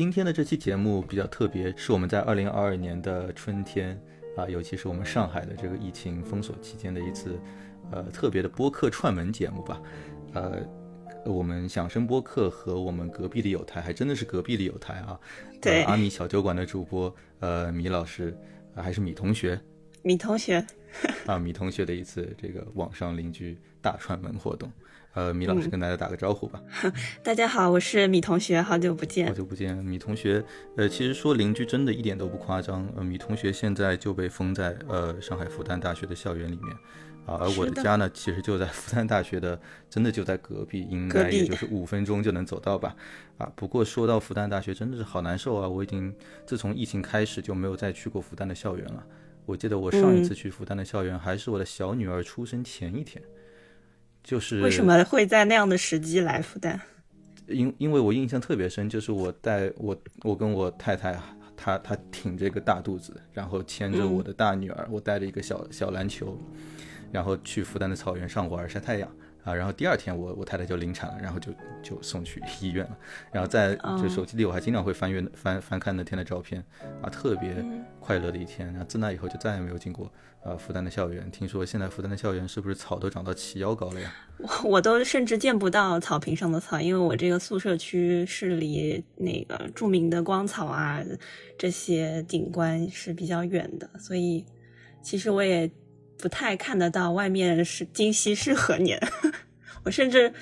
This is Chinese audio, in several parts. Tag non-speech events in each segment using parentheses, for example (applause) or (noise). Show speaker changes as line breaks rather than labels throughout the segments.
今天的这期节目比较特别，是我们在二零二二年的春天啊，尤其是我们上海的这个疫情封锁期间的一次呃特别的播客串门节目吧。呃，我们响声播客和我们隔壁的有台，还真的是隔壁的有台啊。
对，
阿米小酒馆的主播呃米老师，还是米同学。
米同学。(laughs)
啊，米同学的一次这个网上邻居大串门活动。呃，米老师跟大家打个招呼吧。(laughs)
大家好，我是米同学，好久不见。
好久不见，米同学。呃，其实说邻居真的一点都不夸张。呃，米同学现在就被封在呃上海复旦大学的校园里面，啊，而我的家呢，其实就在复旦大学的，真的就在隔壁，应该也就是五分钟就能走到吧。啊，不过说到复旦大学，真的是好难受啊！我已经自从疫情开始就没有再去过复旦的校园了。我记得我上一次去复旦的校园，还是我的小女儿出生前一天。就是
为什么会在那样的时机来复旦？
因因为我印象特别深，就是我带我我跟我太太，她她挺着一个大肚子，然后牵着我的大女儿，我带着一个小小篮球，然后去复旦的草原上玩晒太阳。啊，然后第二天我我太太就临产了，然后就就送去医院了。然后在就手机里我还经常会翻阅翻翻看那天的照片，啊，特别快乐的一天。然后自那以后就再也没有进过呃复旦的校园。听说现在复旦的校园是不是草都长到齐腰高了呀？(laughs)
我我都甚至见不到草坪上的草，因为我这个宿舍区是离那个著名的光草啊这些景观是比较远的，所以其实我也。不太看得到外面是今夕是何年，(laughs) 我甚至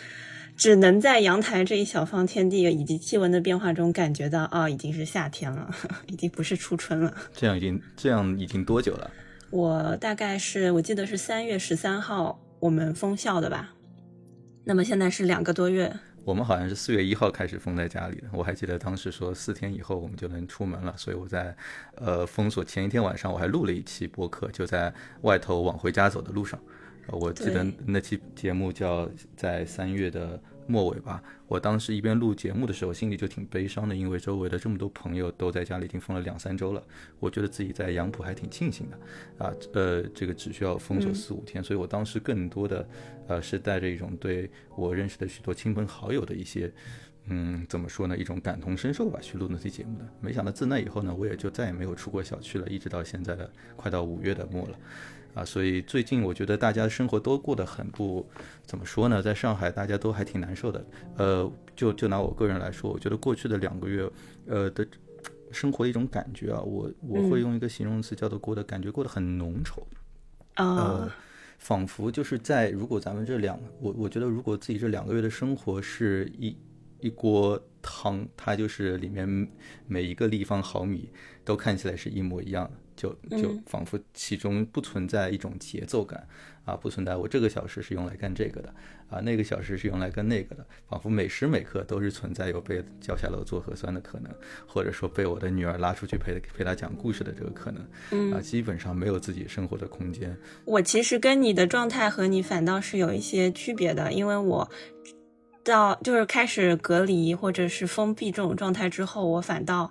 只能在阳台这一小方天地以及气温的变化中感觉到，哦，已经是夏天了，(laughs) 已经不是初春了。
这样已经这样已经多久了？
我大概是我记得是三月十三号我们封校的吧，那么现在是两个多月。
我们好像是四月一号开始封在家里的，我还记得当时说四天以后我们就能出门了，所以我在，呃，封锁前一天晚上我还录了一期播客，就在外头往回家走的路上，我记得那期节目叫在三月的。末尾吧，我当时一边录节目的时候，心里就挺悲伤的，因为周围的这么多朋友都在家里已经封了两三周了，我觉得自己在杨浦还挺庆幸的，啊，呃，这个只需要封锁四五天，所以我当时更多的，呃，是带着一种对我认识的许多亲朋好友的一些，嗯，怎么说呢，一种感同身受吧，去录那期节目的。没想到自那以后呢，我也就再也没有出过小区了，一直到现在的快到五月的末了。啊，所以最近我觉得大家的生活都过得很不怎么说呢，在上海大家都还挺难受的。呃，就就拿我个人来说，我觉得过去的两个月，呃的生活的一种感觉啊，我我会用一个形容词叫做过得感觉过得很浓稠。
呃，
仿佛就是在如果咱们这两，我我觉得如果自己这两个月的生活是一一锅汤，它就是里面每一个立方毫米都看起来是一模一样的。就就仿佛其中不存在一种节奏感啊，不存在我这个小时是用来干这个的啊，那个小时是用来干那个的，仿佛每时每刻都是存在有被叫下楼做核酸的可能，或者说被我的女儿拉出去陪陪她讲故事的这个可能啊，基本上没有自己生活的空间。
我其实跟你的状态和你反倒是有一些区别的，因为我到就是开始隔离或者是封闭这种状态之后，我反倒。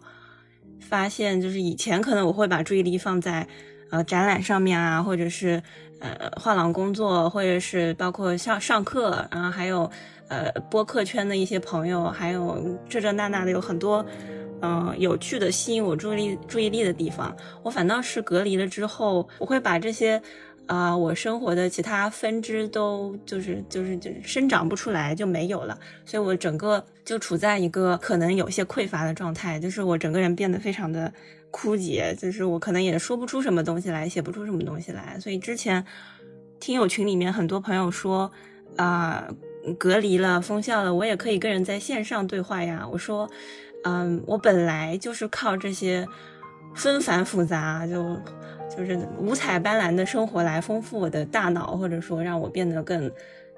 发现就是以前可能我会把注意力放在，呃展览上面啊，或者是呃画廊工作，或者是包括上上课，然后还有呃播客圈的一些朋友，还有这这那那的有很多嗯有趣的吸引我注意力注意力的地方。我反倒是隔离了之后，我会把这些。啊，我生活的其他分支都就是就是就生长不出来，就没有了，所以我整个就处在一个可能有些匮乏的状态，就是我整个人变得非常的枯竭，就是我可能也说不出什么东西来，写不出什么东西来。所以之前听友群里面很多朋友说，啊，隔离了，封校了，我也可以跟人在线上对话呀。我说，嗯，我本来就是靠这些纷繁复杂就。就是五彩斑斓的生活来丰富我的大脑，或者说让我变得更，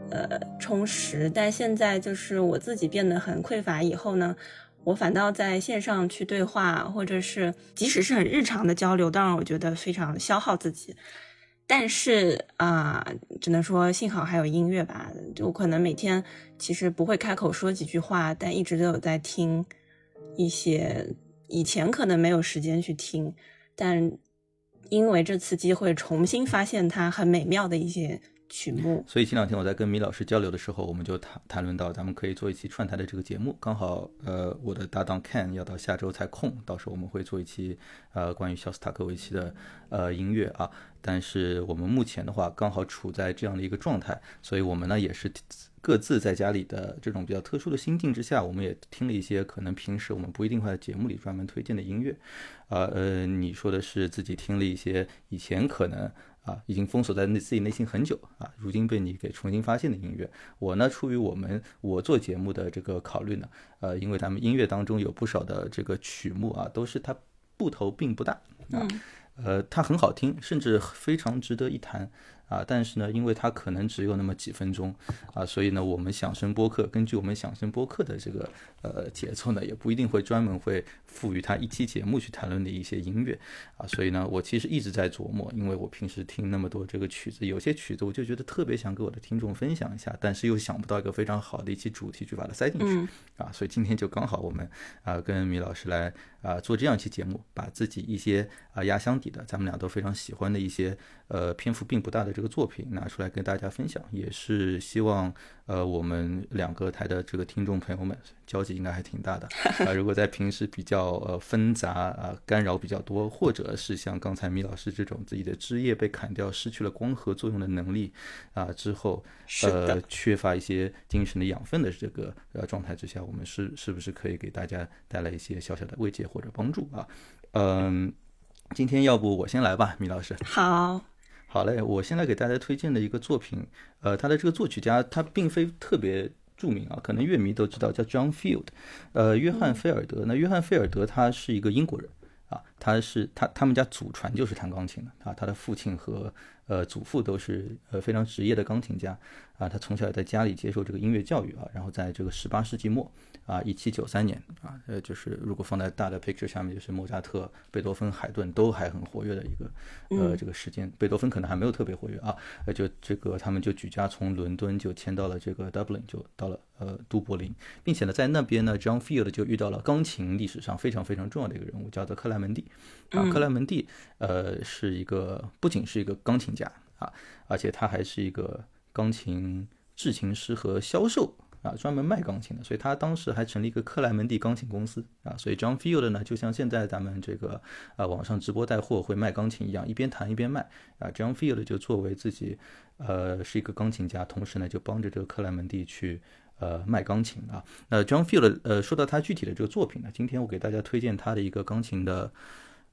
呃，充实。但现在就是我自己变得很匮乏，以后呢，我反倒在线上去对话，或者是即使是很日常的交流，当然我觉得非常消耗自己。但是啊，只能说幸好还有音乐吧。就可能每天其实不会开口说几句话，但一直都有在听一些以前可能没有时间去听，但。因为这次机会重新发现它很美妙的一些曲目。
所以前两天我在跟米老师交流的时候，我们就谈谈论到，咱们可以做一期串台的这个节目。刚好，呃，我的搭档 Ken 要到下周才空，到时候我们会做一期，呃，关于肖斯塔科维奇的呃音乐啊。但是我们目前的话，刚好处在这样的一个状态，所以我们呢也是各自在家里的这种比较特殊的心境之下，我们也听了一些可能平时我们不一定会在节目里专门推荐的音乐。啊，呃，你说的是自己听了一些以前可能。啊，已经封锁在内自己内心很久啊，如今被你给重新发现的音乐。我呢，出于我们我做节目的这个考虑呢，呃，因为咱们音乐当中有不少的这个曲目啊，都是它部头并不大啊，呃，它很好听，甚至非常值得一谈。啊，但是呢，因为它可能只有那么几分钟，啊，所以呢，我们响声播客根据我们响声播客的这个呃节奏呢，也不一定会专门会赋予它一期节目去谈论的一些音乐，啊，所以呢，我其实一直在琢磨，因为我平时听那么多这个曲子，有些曲子我就觉得特别想给我的听众分享一下，但是又想不到一个非常好的一期主题去把它塞进去，啊，所以今天就刚好我们啊跟米老师来啊做这样一期节目，把自己一些啊压箱底的，咱们俩都非常喜欢的一些呃篇幅并不大的。这个作品拿出来跟大家分享，也是希望呃我们两个台的这个听众朋友们交集应该还挺大的 (laughs) 啊。如果在平时比较呃纷杂啊干扰比较多，或者是像刚才米老师这种自己的枝叶被砍掉，失去了光合作用的能力啊之后，呃缺乏一些精神的养分的这个呃状态之下，我们是是不是可以给大家带来一些小小的慰藉或者帮助啊？嗯，今天要不我先来吧，米老师。
好。
好嘞，我现在给大家推荐的一个作品，呃，他的这个作曲家他并非特别著名啊，可能乐迷都知道叫 John Field，呃，约翰菲尔德。那约翰菲尔德他是一个英国人啊，他是他他们家祖传就是弹钢琴的啊，他的父亲和呃祖父都是呃非常职业的钢琴家啊，他从小在家里接受这个音乐教育啊，然后在这个十八世纪末。啊，一七九三年啊，呃，就是如果放在大的 picture 下面，就是莫扎特、贝多芬、海顿都还很活跃的一个，呃，这个时间，贝多芬可能还没有特别活跃啊，呃，就这个他们就举家从伦敦就迁到了这个 Dublin，就到了呃都柏林，并且呢，在那边呢，John Field 就遇到了钢琴历史上非常非常重要的一个人物，叫做克莱门蒂。啊，克莱门蒂呃是一个不仅是一个钢琴家啊，而且他还是一个钢琴制琴师和销售。啊，专门卖钢琴的，所以他当时还成立一个克莱门蒂钢琴公司啊。所以 John Field 呢，就像现在咱们这个啊网上直播带货会卖钢琴一样，一边弹一边卖啊。John Field 就作为自己呃是一个钢琴家，同时呢就帮着这个克莱门蒂去呃卖钢琴啊。那 John Field 呃说到他具体的这个作品呢，今天我给大家推荐他的一个钢琴的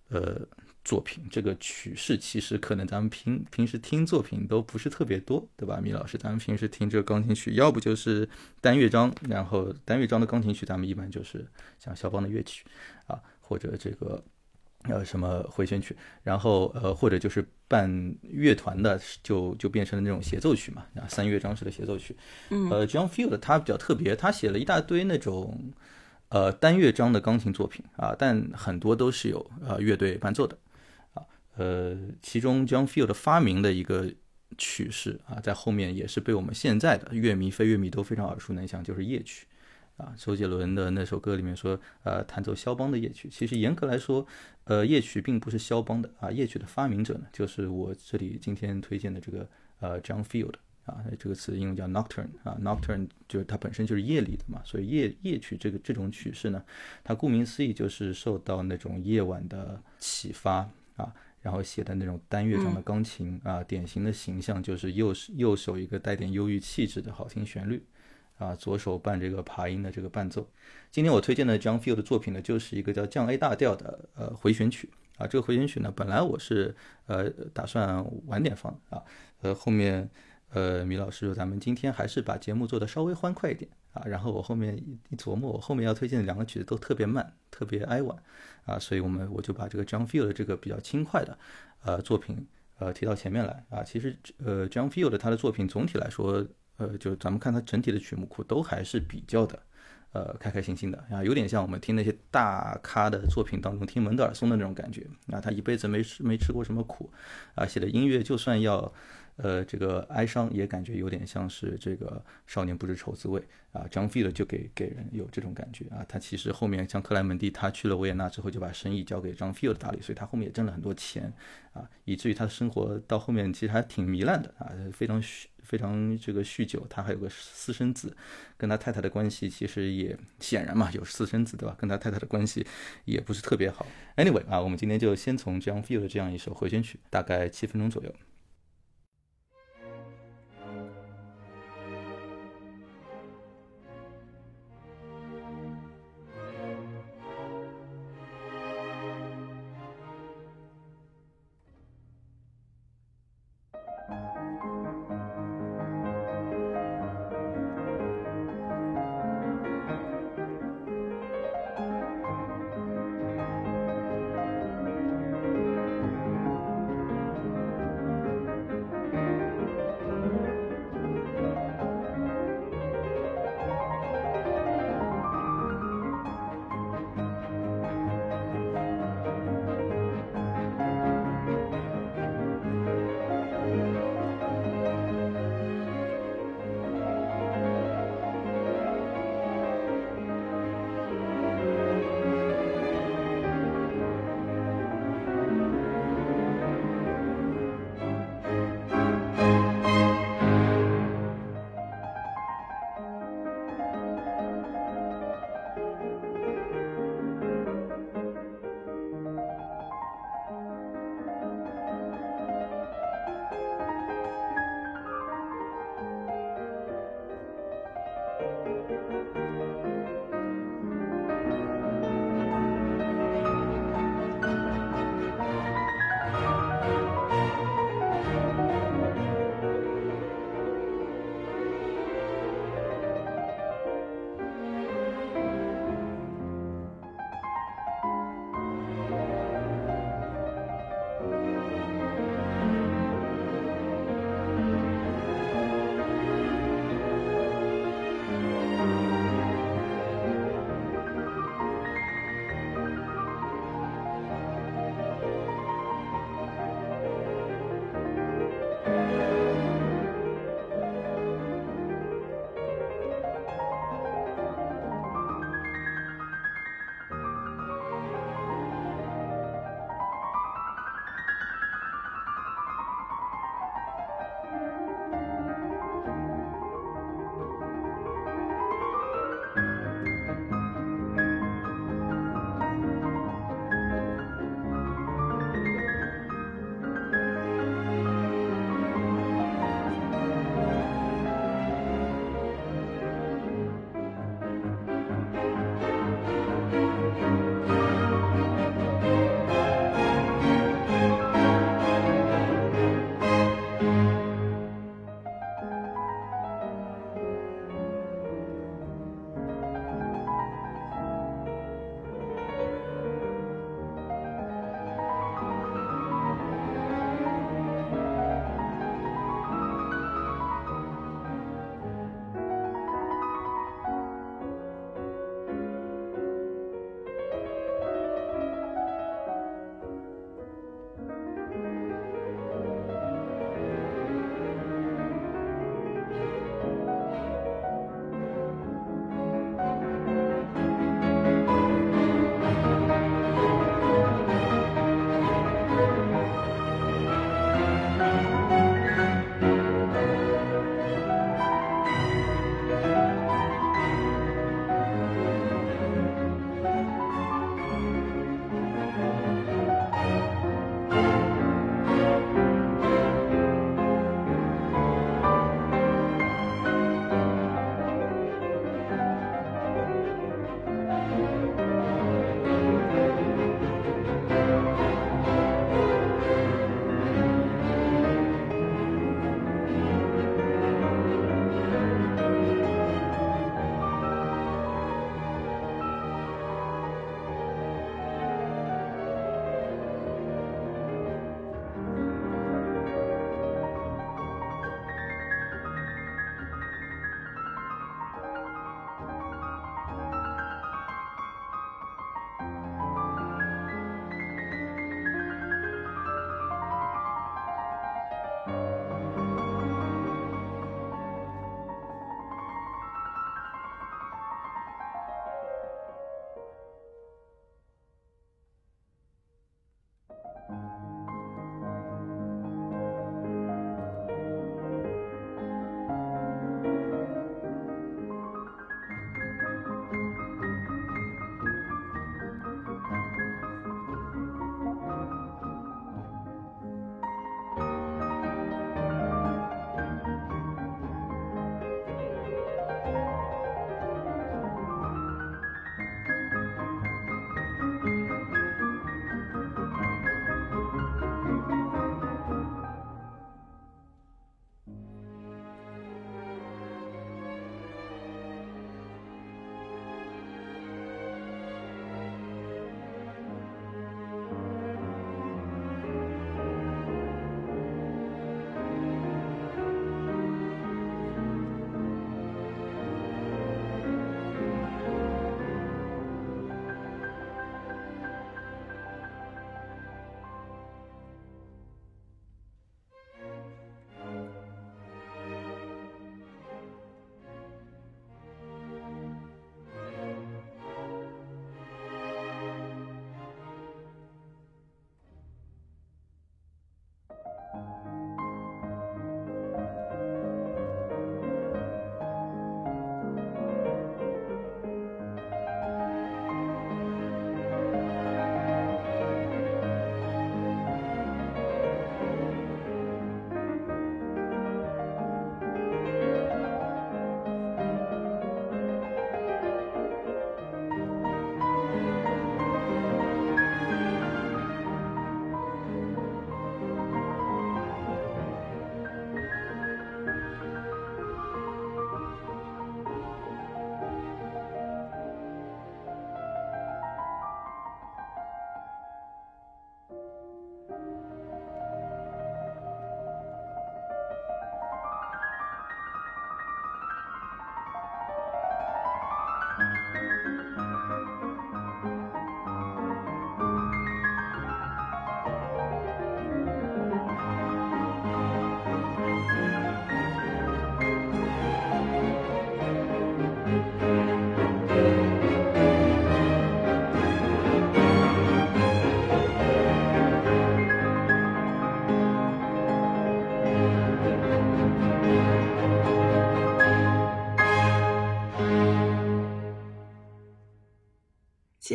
呃。作品这个曲式其实可能咱们平平时听作品都不是特别多，对吧？米老师，咱们平时听这个钢琴曲，要不就是单乐章，然后单乐章的钢琴曲，咱们一般就是像肖邦的乐曲啊，或者这个呃什么回旋曲，然后呃或者就是伴乐团的，就就变成了那种协奏曲嘛，啊三乐章式的协奏曲。
嗯，
呃，John Field 他比较特别，他写了一大堆那种呃单乐章的钢琴作品啊，但很多都是有呃乐队伴奏的。啊呃，其中 John Field 发明的一个曲式啊，在后面也是被我们现在的乐迷、非乐迷都非常耳熟能详，就是夜曲啊。周杰伦的那首歌里面说，呃，弹奏肖邦的夜曲。其实严格来说，呃，夜曲并不是肖邦的啊，夜曲的发明者呢，就是我这里今天推荐的这个呃 John Field 啊，这个词英文叫 Nocturne 啊，Nocturne 就是它本身就是夜里的嘛，所以夜夜曲这个这种曲式呢，它顾名思义就是受到那种夜晚的启发啊。然后写的那种单乐章的钢琴啊，典型的形象就是右右手一个带点忧郁气质的好听旋律，啊，左手伴这个爬音的这个伴奏。今天我推荐的 John Field 的作品呢，就是一个叫降 A 大调的呃回旋曲啊。这个回旋曲呢，本来我是呃打算晚点放啊，呃后面呃米老师咱们今天还是把节目做的稍微欢快一点啊。然后我后面一琢磨，我后面要推荐的两个曲子都特别慢，特别哀婉。啊，所以我们我就把这个 John Field 这个比较轻快的，呃，作品，呃，提到前面来啊。其实，呃，John Field 他的作品总体来说，呃，就咱们看他整体的曲目库都还是比较的，呃，开开心心的啊，有点像我们听那些大咖的作品当中听门德尔松的那种感觉啊。他一辈子没吃没吃过什么苦啊，写的音乐就算要，呃，这个哀伤也感觉有点像是这个少年不知愁滋味啊。张菲的就给给人有这种感觉啊。他其实后面像克莱门蒂，他去了维也纳之后就把生意交给张菲尔打理，所以他后面也挣了很多钱啊，以至于他的生活到后面其实还挺糜烂的啊，非常酗非常这个酗酒。他还有个私生子，跟他太太的关系其实也显然嘛有私生子对吧？跟他太太的关系也不是特别好。Anyway 啊，我们今天就先从张菲尔的这样一首回旋曲，大概七分钟左右。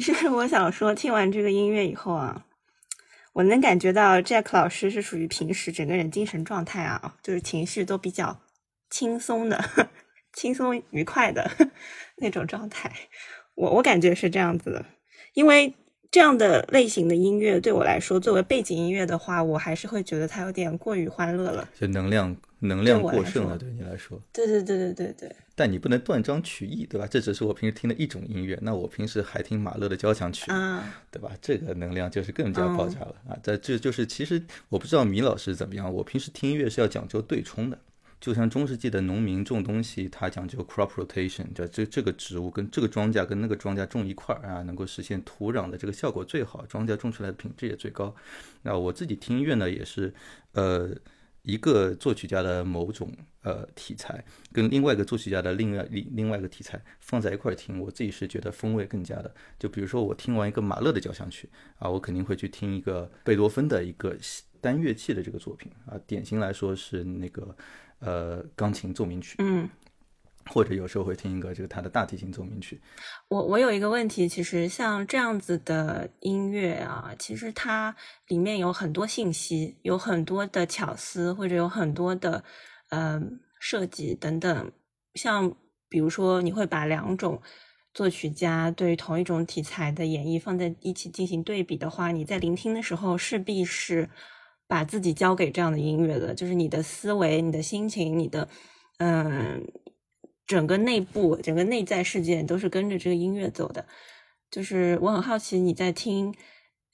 其实 (laughs) 我想说，听完这个音乐以后啊，我能感觉到 Jack 老师是属于平时整个人精神状态啊，就是情绪都比较轻松的、(laughs) 轻松愉快的 (laughs) 那种状态。我我感觉是这样子的，因为这样的类型的音乐对我来说，作为背景音乐的话，我还是会觉得它有点过于欢乐了，
就能量能量过剩了，对你来说。
对对对对对对。
但你不能断章取义，对吧？这只是我平时听的一种音乐。那我平时还听马勒的交响曲，对吧？这个能量就是更加爆炸了啊！在这就是其实我不知道米老师怎么样。我平时听音乐是要讲究对冲的，就像中世纪的农民种东西，他讲究 crop rotation，这这这个植物跟这个庄稼跟那个庄稼种一块儿啊，能够实现土壤的这个效果最好，庄稼种出来的品质也最高。那我自己听音乐呢，也是呃。一个作曲家的某种呃题材，跟另外一个作曲家的另外另另外一个题材放在一块儿听，我自己是觉得风味更加的。就比如说我听完一个马勒的交响曲啊，我肯定会去听一个贝多芬的一个单乐器的这个作品啊，典型来说是那个呃钢琴奏鸣曲。或者有时候会听一个这个他的大提琴奏鸣曲。
我我有一个问题，其实像这样子的音乐啊，其实它里面有很多信息，有很多的巧思，或者有很多的嗯设计等等。像比如说，你会把两种作曲家对同一种题材的演绎放在一起进行对比的话，你在聆听的时候势必是把自己交给这样的音乐的，就是你的思维、你的心情、你的嗯。整个内部、整个内在世界都是跟着这个音乐走的。就是我很好奇，你在听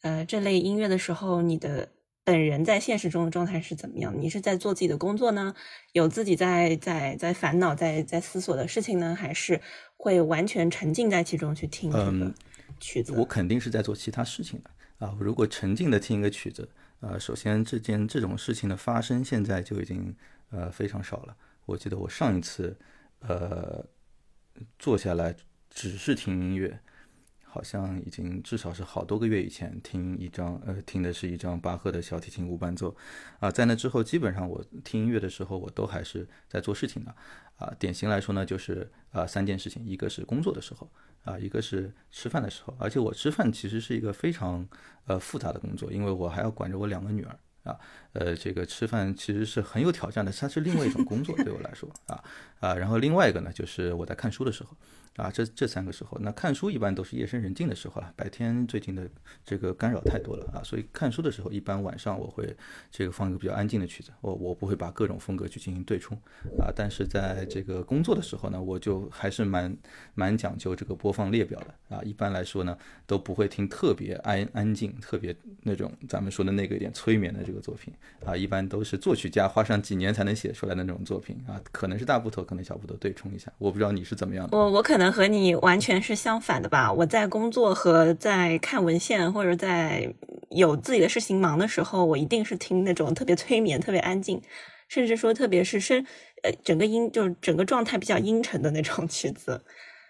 呃这类音乐的时候，你的本人在现实中的状态是怎么样？你是在做自己的工作呢？有自己在在在烦恼、在在思索的事情呢？还是会完全沉浸在其中去听这个曲子？
我肯定是在做其他事情的啊！如果沉浸的听一个曲子，呃，首先这件这种事情的发生现在就已经呃非常少了。我记得我上一次。呃，坐下来只是听音乐，好像已经至少是好多个月以前听一张，呃，听的是一张巴赫的小提琴无伴奏，啊，在那之后，基本上我听音乐的时候，我都还是在做事情的，啊，典型来说呢，就是啊三件事情，一个是工作的时候，啊，一个是吃饭的时候，而且我吃饭其实是一个非常呃复杂的工作，因为我还要管着我两个女儿。啊，呃，这个吃饭其实是很有挑战的，它是另外一种工作对我来说啊啊，然后另外一个呢，就是我在看书的时候。啊，这这三个时候，那看书一般都是夜深人静的时候了。白天最近的这个干扰太多了啊，所以看书的时候，一般晚上我会这个放一个比较安静的曲子，我我不会把各种风格去进行对冲啊。但是在这个工作的时候呢，我就还是蛮蛮讲究这个播放列表的啊。一般来说呢，都不会听特别安安静、特别那种咱们说的那个一点催眠的这个作品啊。一般都是作曲家花上几年才能写出来的那种作品啊。可能是大部头，可能小部头对冲一下，我不知道你是怎么样的。
我我可能。和你完全是相反的吧？我在工作和在看文献或者在有自己的事情忙的时候，我一定是听那种特别催眠、特别安静，甚至说特别是声呃整个音就是整个状态比较阴沉的那种曲子。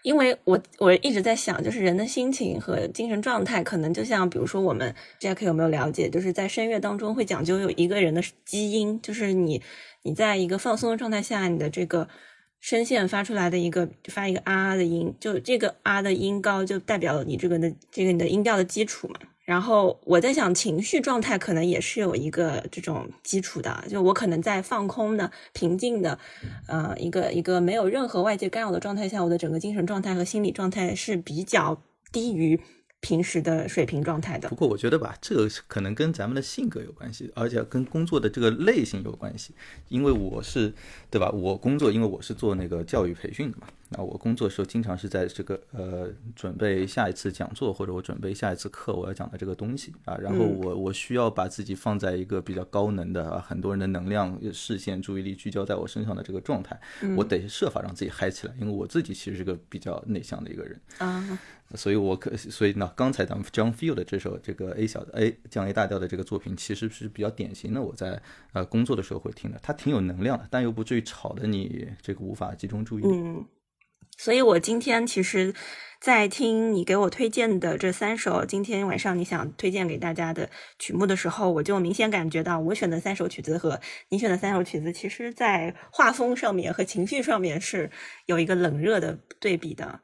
因为我我一直在想，就是人的心情和精神状态，可能就像比如说我们 Jack 有没有了解，就是在声乐当中会讲究有一个人的基因，就是你你在一个放松的状态下，你的这个。声线发出来的一个发一个啊的音，就这个啊的音高就代表你这个的这个你的音调的基础嘛。然后我在想，情绪状态可能也是有一个这种基础的，就我可能在放空的、平静的，呃，一个一个没有任何外界干扰的状态下，我的整个精神状态和心理状态是比较低于。平时的水平状态的。
不过我觉得吧，这个可能跟咱们的性格有关系，而且跟工作的这个类型有关系。因为我是，对吧？我工作，因为我是做那个教育培训的嘛。那我工作的时候，经常是在这个呃准备下一次讲座，或者我准备下一次课我要讲的这个东西啊。然后我我需要把自己放在一个比较高能的啊，很多人的能量、视线、注意力聚焦在我身上的这个状态，我得设法让自己嗨起来。因为我自己其实是个比较内向的一个人
啊。
所以，我可所以呢，刚才咱们 John Field 的这首这个 A 小的 A 降 A 大调的这个作品，其实是比较典型的。我在呃工作的时候会听的，它挺有能量的，但又不至于吵得你这个无法集中注意。
嗯，所以我今天其实，在听你给我推荐的这三首今天晚上你想推荐给大家的曲目的时候，我就明显感觉到我选的三首曲子和你选的三首曲子，其实在画风上面和情绪上面是有一个冷热的对比的。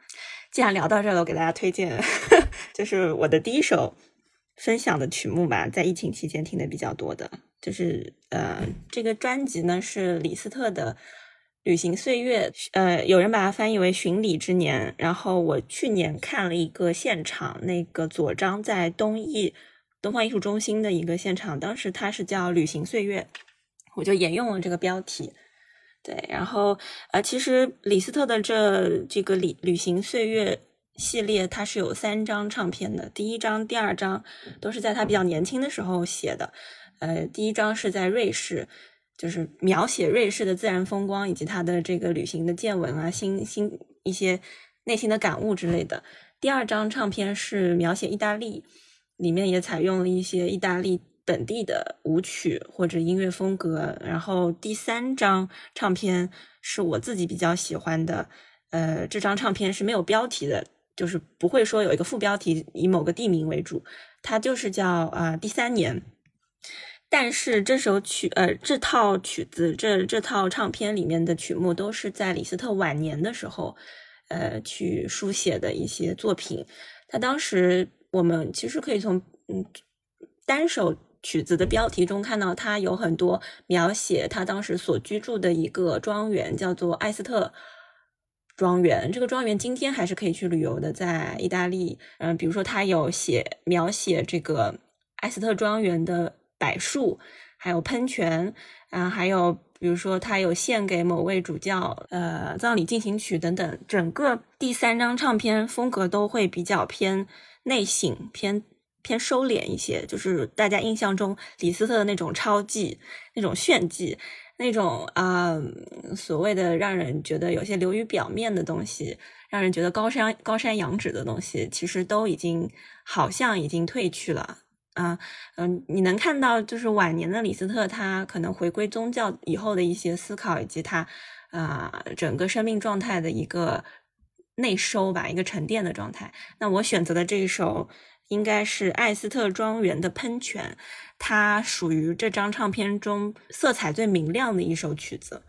既然聊到这了，我给大家推荐，(laughs) 就是我的第一首分享的曲目吧，在疫情期间听的比较多的，就是呃，这个专辑呢是李斯特的《旅行岁月》，呃，有人把它翻译为《巡礼之年》。然后我去年看了一个现场，那个左张在东艺东方艺术中心的一个现场，当时它是叫《旅行岁月》，我就沿用了这个标题。对，然后呃，其实李斯特的这这个旅旅行岁月系列，它是有三张唱片的。第一张、第二张都是在他比较年轻的时候写的。呃，第一张是在瑞士，就是描写瑞士的自然风光以及他的这个旅行的见闻啊、心心一些内心的感悟之类的。第二张唱片是描写意大利，里面也采用了一些意大利。本地的舞曲或者音乐风格，然后第三张唱片是我自己比较喜欢的，呃，这张唱片是没有标题的，就是不会说有一个副标题以某个地名为主，它就是叫啊第三年。但是这首曲，呃，这套曲子，这这套唱片里面的曲目都是在李斯特晚年的时候，呃，去书写的一些作品。他当时我们其实可以从嗯单首。曲子的标题中看到，他有很多描写他当时所居住的一个庄园，叫做艾斯特庄园。这个庄园今天还是可以去旅游的，在意大利。嗯，比如说他有写描写这个艾斯特庄园的柏树，还有喷泉，啊，还有比如说他有献给某位主教呃葬礼进行曲等等。整个第三张唱片风格都会比较偏内省，偏。偏收敛一些，就是大家印象中李斯特的那种超技、那种炫技、那种啊所谓的让人觉得有些流于表面的东西，让人觉得高山高山仰止的东西，其实都已经好像已经褪去了啊。嗯，你能看到就是晚年的李斯特，他可能回归宗教以后的一些思考，以及他啊整个生命状态的一个内收吧，一个沉淀的状态。那我选择的这一首。应该是艾斯特庄园的喷泉，它属于这张唱片中色彩最明亮的一首曲子。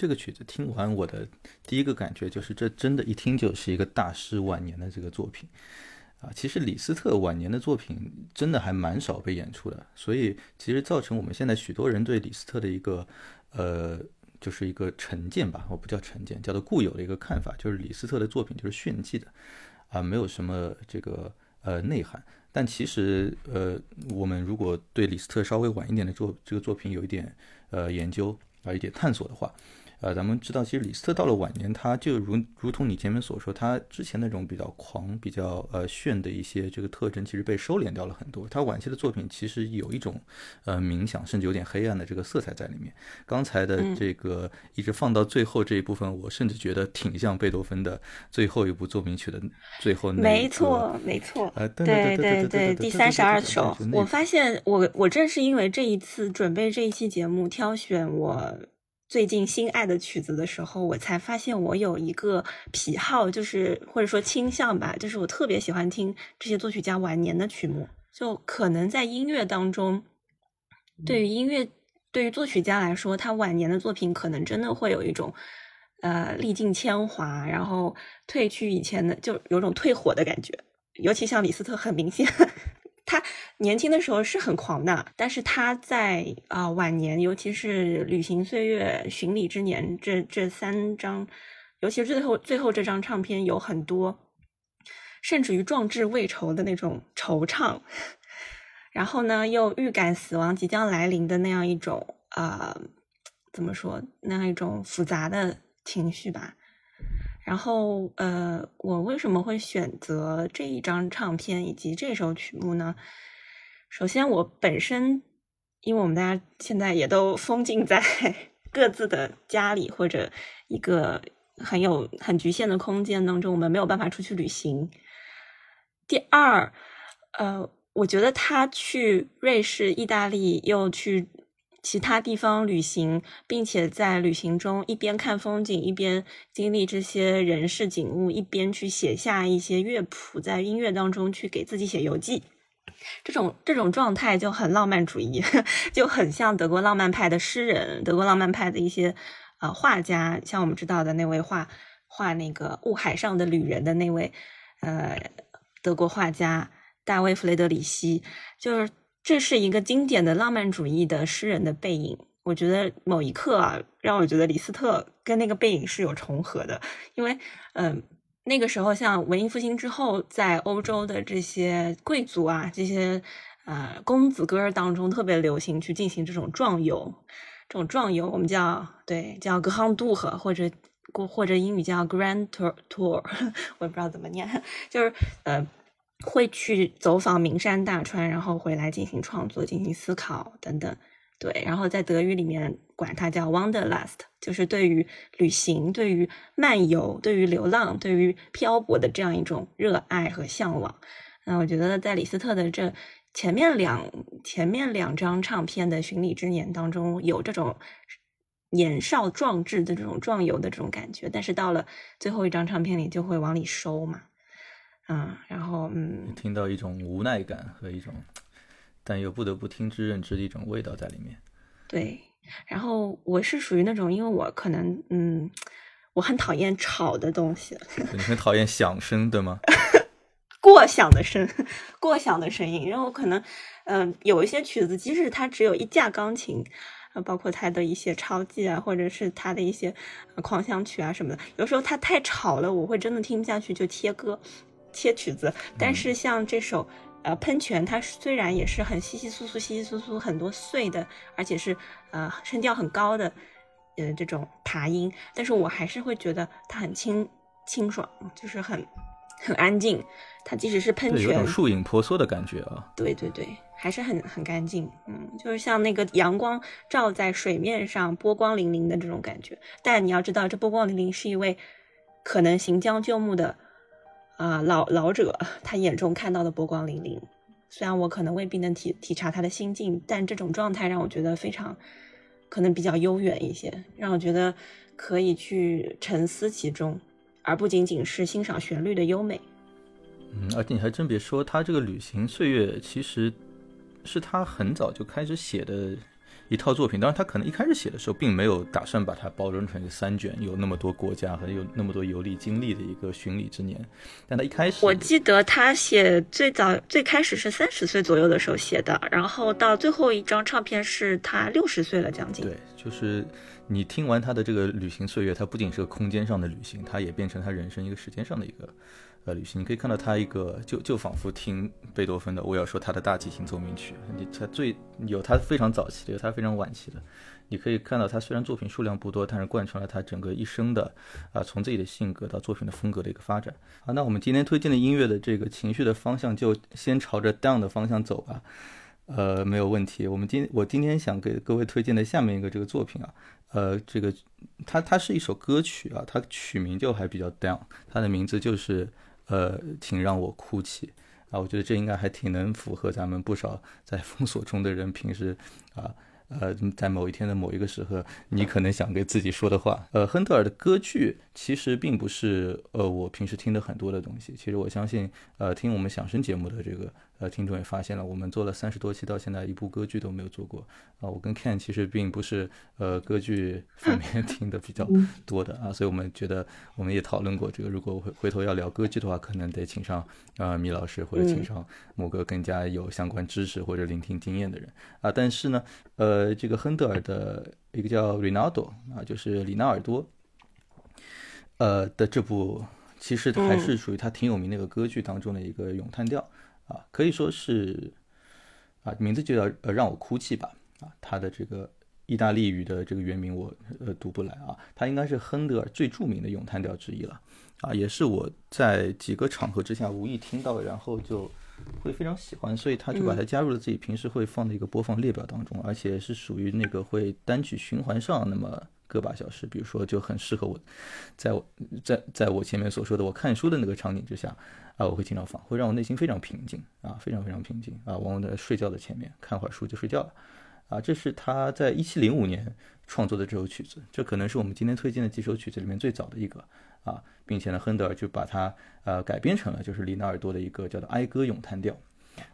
这个曲子听完，我的第一个感觉就是，这真的一听就是一个大师晚年的这个作品啊。其实李斯特晚年的作品真的还蛮少被演出的，所以其实造成我们现在许多人对李斯特的一个呃，就是一个成见吧，我不叫成见，叫做固有的一个看法，就是李斯特的作品就是炫技的啊，没有什么这个呃内涵。但其实呃，我们如果对李斯特稍微晚一点的作这个作品有一点呃研究啊，一点探索的话。呃，咱们知道，其实李斯特到了晚年，他就如如同你前面所说，他之前那种比较狂、比较呃炫的一些这个特征，其实被收敛掉了很多。他晚期的作品其实有一种呃冥想，甚至有点黑暗的这个色彩在里面。刚才的这个一直放到最后这一部分，我甚至觉得挺像贝多芬的最后一部奏鸣曲的最后那
没错，没错。呃，对对对，第三十二首。我发现，我我正是因为这一次准备这一期节目，挑选我。最近新爱的曲子的时候，我才发现我有一个癖好，就是或者说倾向吧，就是我特别喜欢听这些作曲家晚年的曲目。就可能在音乐当中，对于音乐，对于作曲家来说，他晚年的作品可能真的会有一种呃历尽铅华，然后褪去以前的，就有种退火的感觉。尤其像李斯特，很明显。他年轻的时候是很狂的，但是他在啊晚年，尤其是《旅行岁月》《巡礼之年》这这三张，尤其是最后最后这张唱片，有很多甚至于壮志未酬的那种惆怅，(laughs) 然后呢，又预感死亡即将来临的那样一种啊，怎么说那样一种复杂的情绪吧。然后，呃，我为什么会选择这一张唱片以及这首曲目呢？首先，我本身，因为我们大家现在也都封禁在 (laughs) 各自的家里或者一个很有很局限的空间当中，我们没有办法出去旅行。第二，呃，我觉得他去瑞士、意大利，又去。其他地方旅行，并且在旅行中一边看风景，一边经历这些人事景物，一边去写下一些乐谱，在音乐当中去给自己写游记。这种这种状态就很浪漫主义，(laughs) 就很像德国浪漫派的诗人，德国浪漫派的一些呃画家，像我们知道的那位画画那个雾海上的旅人的那位呃德国画家大卫弗雷德里希，就是。这是一个经典的浪漫主义的诗人的背影。我觉得某一刻啊，让我觉得李斯特跟那个背影是有重合的，因为，嗯，那个时候像文艺复兴之后，在欧洲的这些贵族啊，这些呃公子哥当中，特别流行去进行这种壮游，这种壮游我们叫对叫 grand tour 或者或者英语叫 grand tour，(laughs) 我也不知道怎么念，就是呃。会去走访名山大川，然后回来进行创作、进行思考等等。对，然后在德语里面管它叫 Wanderlust，就是对于旅行、对于漫游、对于流浪、对于漂泊的这样一种热爱和向往。那我觉得在李斯特的这前面两前面两张唱片的巡礼之年当中，有这种年少壮志的这种壮游的这种感觉，但是到了最后一张唱片里就会往里收嘛。嗯，然后嗯，
听到一种无奈感和一种，但又不得不听之任之的一种味道在里面。
对，然后我是属于那种，因为我可能嗯，我很讨厌吵的东西。(laughs)
你很讨厌响声，对吗？(laughs)
过响的声，(laughs) 过响的声音。然后可能嗯，有一些曲子，即使它只有一架钢琴，啊，包括它的一些超技啊，或者是它的一些狂想曲啊什么的，有时候它太吵了，我会真的听不下去，就切歌。切曲子，但是像这首，呃，喷泉，它虽然也是很稀稀疏疏、稀稀疏疏很多碎的，而且是呃声调很高的，呃这种爬音，但是我还是会觉得它很清清爽，就是很很安静。它即使是喷泉，
有种树影婆娑的感觉啊。
对对对，还是很很干净，嗯，就是像那个阳光照在水面上，波光粼粼的这种感觉。但你要知道，这波光粼粼是一位可能行将就木的。啊，老老者他眼中看到的波光粼粼，虽然我可能未必能体体察他的心境，但这种状态让我觉得非常可能比较悠远一些，让我觉得可以去沉思其中，而不仅仅是欣赏旋律的优美。
嗯，而且你还真别说，他这个旅行岁月其实是他很早就开始写的一套作品。当然，他可能一开始写的时候，并没有打算把它包装成一个三卷，有那么多国家和有那么多游历经历的一个巡礼之年。但他一开始，
我记得他写最早最开始是三十岁左右的时候写的，然后到最后一张唱片是他六十岁了将近。
对，就是你听完他的这个旅行岁月，它不仅是个空间上的旅行，它也变成他人生一个时间上的一个。呃，旅行你可以看到他一个，就就仿佛听贝多芬的，我要说他的大提琴奏鸣曲，你他最有他非常早期的，有他非常晚期的，你可以看到他虽然作品数量不多，但是贯穿了他整个一生的，啊，从自己的性格到作品的风格的一个发展。好，那我们今天推荐的音乐的这个情绪的方向，就先朝着 down 的方向走吧。呃，没有问题。我们今我今天想给各位推荐的下面一个这个作品啊，呃，这个它它是一首歌曲啊，它曲名就还比较 down，它的名字就是。呃，挺让我哭泣啊！我觉得这应该还挺能符合咱们不少 (laughs) 在封锁中的人平时啊，呃，在某一天的某一个时刻，你可能想给自己说的话。呃，亨特尔的歌剧其实并不是呃我平时听的很多的东西。其实我相信，呃，听我们响声节目的这个。呃，听众也发现了，我们做了三十多期，到现在一部歌剧都没有做过啊。我跟 Ken 其实并不是呃歌剧方面 (laughs) 听的比较多的啊，所以我们觉得我们也讨论过这个，如果回回头要聊歌剧的话，可能得请上啊米老师或者请上某个更加有相关知识或者聆听经验的人啊。但是呢，呃，这个亨德尔的一个叫 Rinaldo 啊，就是里纳尔多，呃的这部其实还是属于他挺有名的一个歌剧当中的一个咏叹调。啊，可以说是，啊，名字就叫呃让我哭泣吧。啊，他的这个意大利语的这个原名我呃读不来啊，他应该是亨德尔最著名的咏叹调之一了。啊，也是我在几个场合之下无意听到，然后就会非常喜欢，所以他就把它加入了自己平时会放的一个播放列表当中，而且是属于那个会单曲循环上那么。个把小时，比如说就很适合我，在我，在在我前面所说的我看书的那个场景之下，啊，我会经常放，会让我内心非常平静啊，非常非常平静啊。往往在睡觉的前面看会儿书就睡觉了，啊，这是他在一七零五年创作的这首曲子，这可能是我们今天推荐的几首曲子里面最早的一个啊，并且呢，亨德尔就把它呃改编成了就是里纳尔多的一个叫做哀歌咏叹调。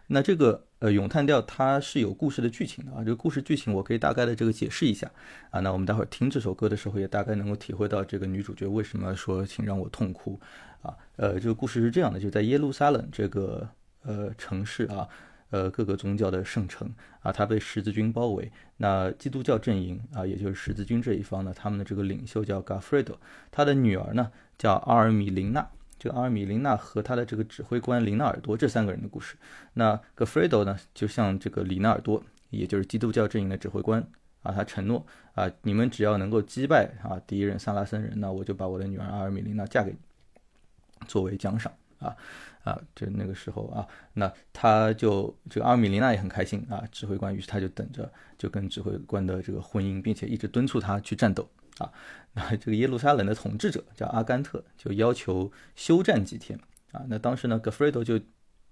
那这个呃咏叹调它是有故事的剧情的啊，这个故事剧情我可以大概的这个解释一下啊。那我们待会儿听这首歌的时候，也大概能够体会到这个女主角为什么说请让我痛哭啊。呃，这个故事是这样的，就在耶路撒冷这个呃城市啊，呃各个宗教的圣城啊，它被十字军包围。那基督教阵营啊，也就是十字军这一方呢，他们的这个领袖叫 Gaffredo，他的女儿呢叫阿尔米琳娜。这个阿尔米琳娜和他的这个指挥官林纳尔多这三个人的故事。那格弗雷多呢，就像这个里纳尔多，也就是基督教阵营的指挥官啊，他承诺啊，你们只要能够击败啊敌人萨拉森人，那我就把我的女儿阿尔米琳娜嫁给你，作为奖赏啊啊，就那个时候啊，那他就这个阿尔米琳娜也很开心啊，指挥官于是他就等着就跟指挥官的这个婚姻，并且一直敦促他去战斗。啊，(laughs) 那这个耶路撒冷的统治者叫阿甘特，就要求休战几天啊。那当时呢，格弗雷德就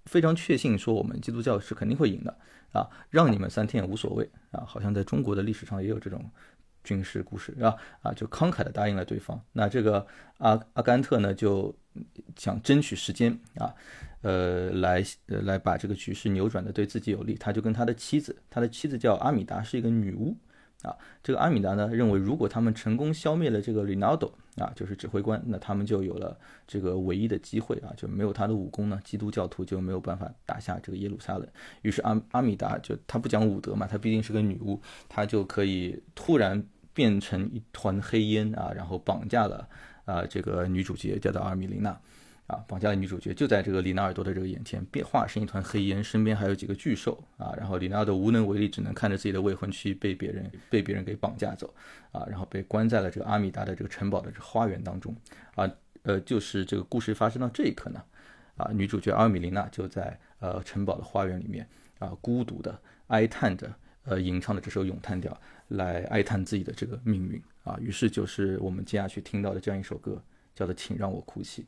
非常确信说，我们基督教是肯定会赢的啊，让你们三天也无所谓啊。好像在中国的历史上也有这种军事故事，是吧？啊，就慷慨的答应了对方。那这个阿阿甘特呢，就想争取时间啊，呃，来呃来把这个局势扭转的对自己有利。他就跟他的妻子，他的妻子叫阿米达，是一个女巫。啊，这个阿米达呢认为，如果他们成功消灭了这个 Rinaldo 啊，就是指挥官，那他们就有了这个唯一的机会啊，就没有他的武功呢，基督教徒就没有办法打下这个耶路撒冷。于是阿阿米达就他不讲武德嘛，他毕竟是个女巫，他就可以突然变成一团黑烟啊，然后绑架了啊这个女主角叫做阿米琳娜。啊，绑架了女主角，就在这个里纳尔多的这个眼前，变化成一团黑烟，身边还有几个巨兽啊。然后里纳尔多无能为力，只能看着自己的未婚妻被别人被别人给绑架走啊，然后被关在了这个阿米达的这个城堡的这花园当中啊。呃，就是这个故事发生到这一刻呢，啊，女主角阿米琳娜就在呃城堡的花园里面啊，孤独的哀叹着，呃，吟唱的这首咏叹调来哀叹自己的这个命运啊。于是就是我们接下去听到的这样一首歌，叫做《请让我哭泣》。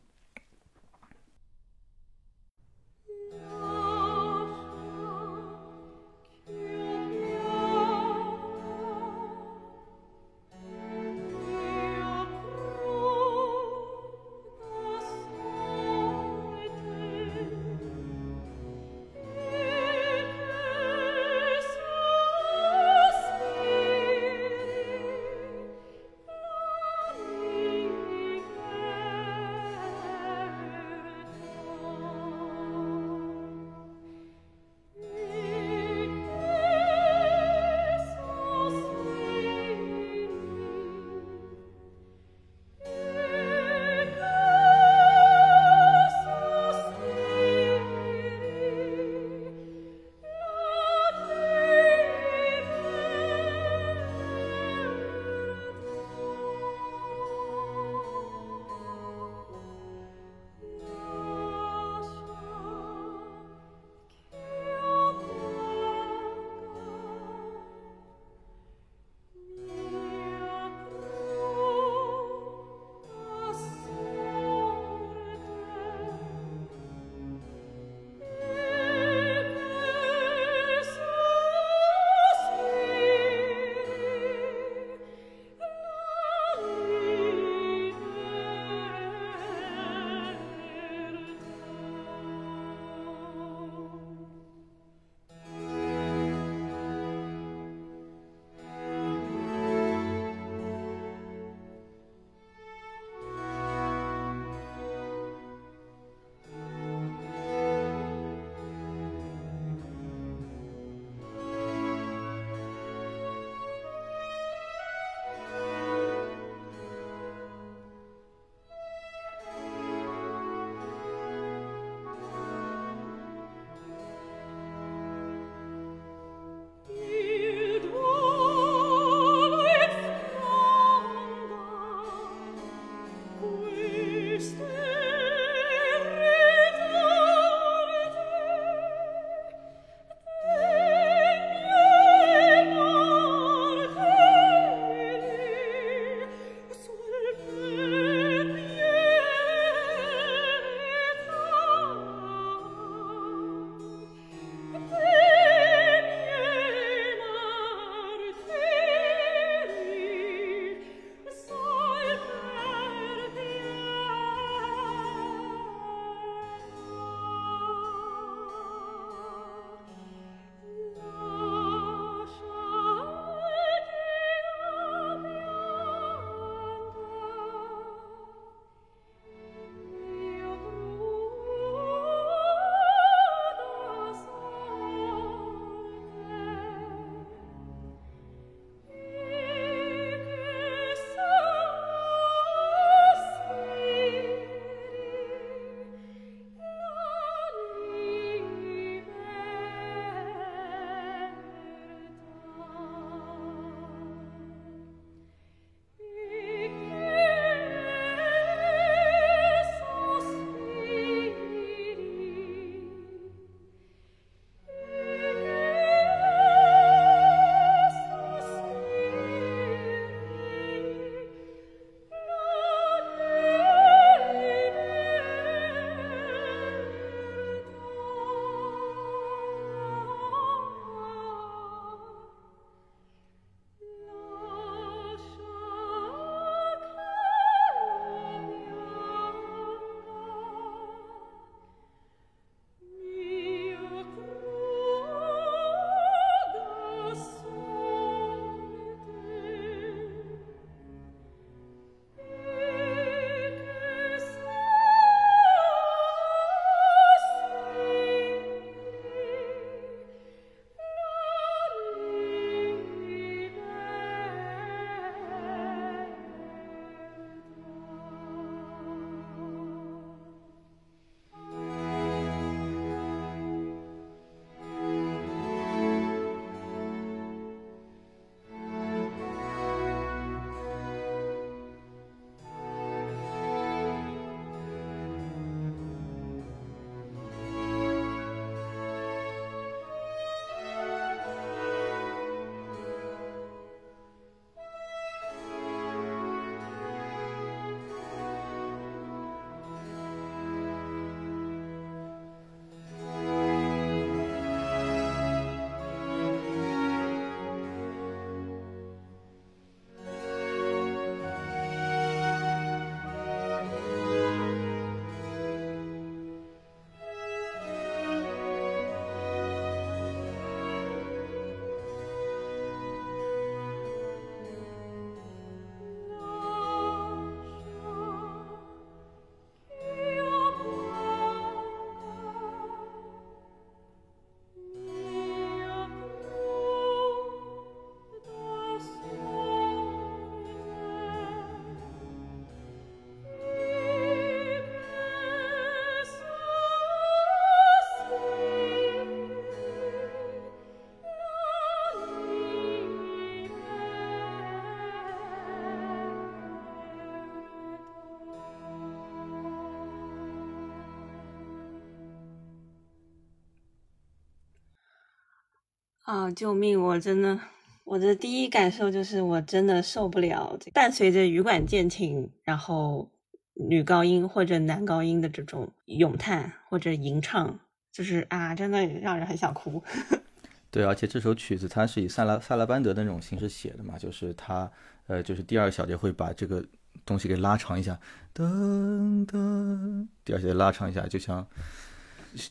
啊！救命！我真的，我的第一感受就是我真的受不了。伴随着羽管键琴，然后女高音或者男高音的这种咏叹或者吟唱，就是啊，真的让人很想哭。(laughs)
对，而且这首曲子它是以萨拉萨拉班德的那种形式写的嘛，就是它呃，就是第二小节会把这个东西给拉长一下，噔噔，第二小节拉长一下，就像。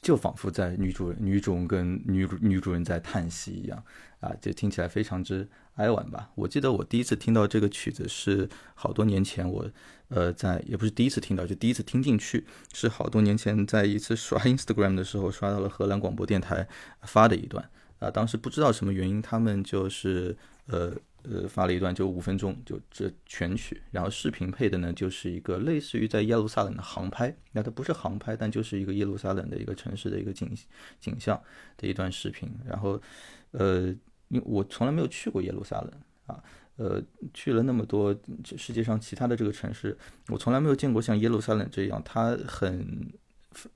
就仿佛在女主人、女主人跟女主女主人在叹息一样啊，就听起来非常之哀婉吧。我记得我第一次听到这个曲子是好多年前，我呃在也不是第一次听到，就第一次听进去是好多年前在一次刷 (laughs) Instagram 的时候刷到了荷兰广播电台发的一段啊，当时不知道什么原因，他们就是呃。呃，发了一段就五分钟，就这全曲，然后视频配的呢，就是一个类似于在耶路撒冷的航拍，那它不是航拍，但就是一个耶路撒冷的一个城市的一个景景象的一段视频。然后，呃，因我从来没有去过耶路撒冷啊，呃，去了那么多世界上其他的这个城市，我从来没有见过像耶路撒冷这样，它很，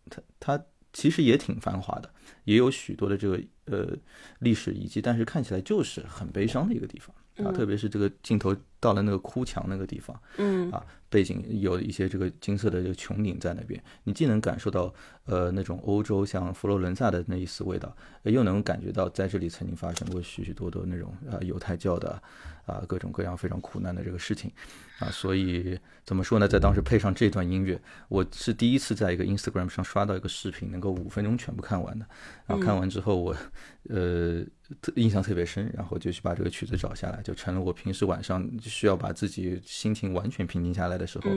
它它其实也挺繁华的，也有许多的这个呃历史遗迹，但是看起来就是很悲伤的一个地方。啊，特别是这个镜头到了那个哭墙那个地方，
嗯，
啊，背景有一些这个金色的这个穹顶在那边，你既能感受到呃那种欧洲像佛罗伦萨的那一丝味道，又能感觉到在这里曾经发生过许许多多那种啊犹太教的啊各种各样非常苦难的这个事情。啊，所以怎么说呢？在当时配上这段音乐，我是第一次在一个 Instagram 上刷到一个视频，能够五分钟全部看完的。然后看完之后，我呃印象特别深，然后就去把这个曲子找下来，就成了我平时晚上需要把自己心情完全平静下来的时候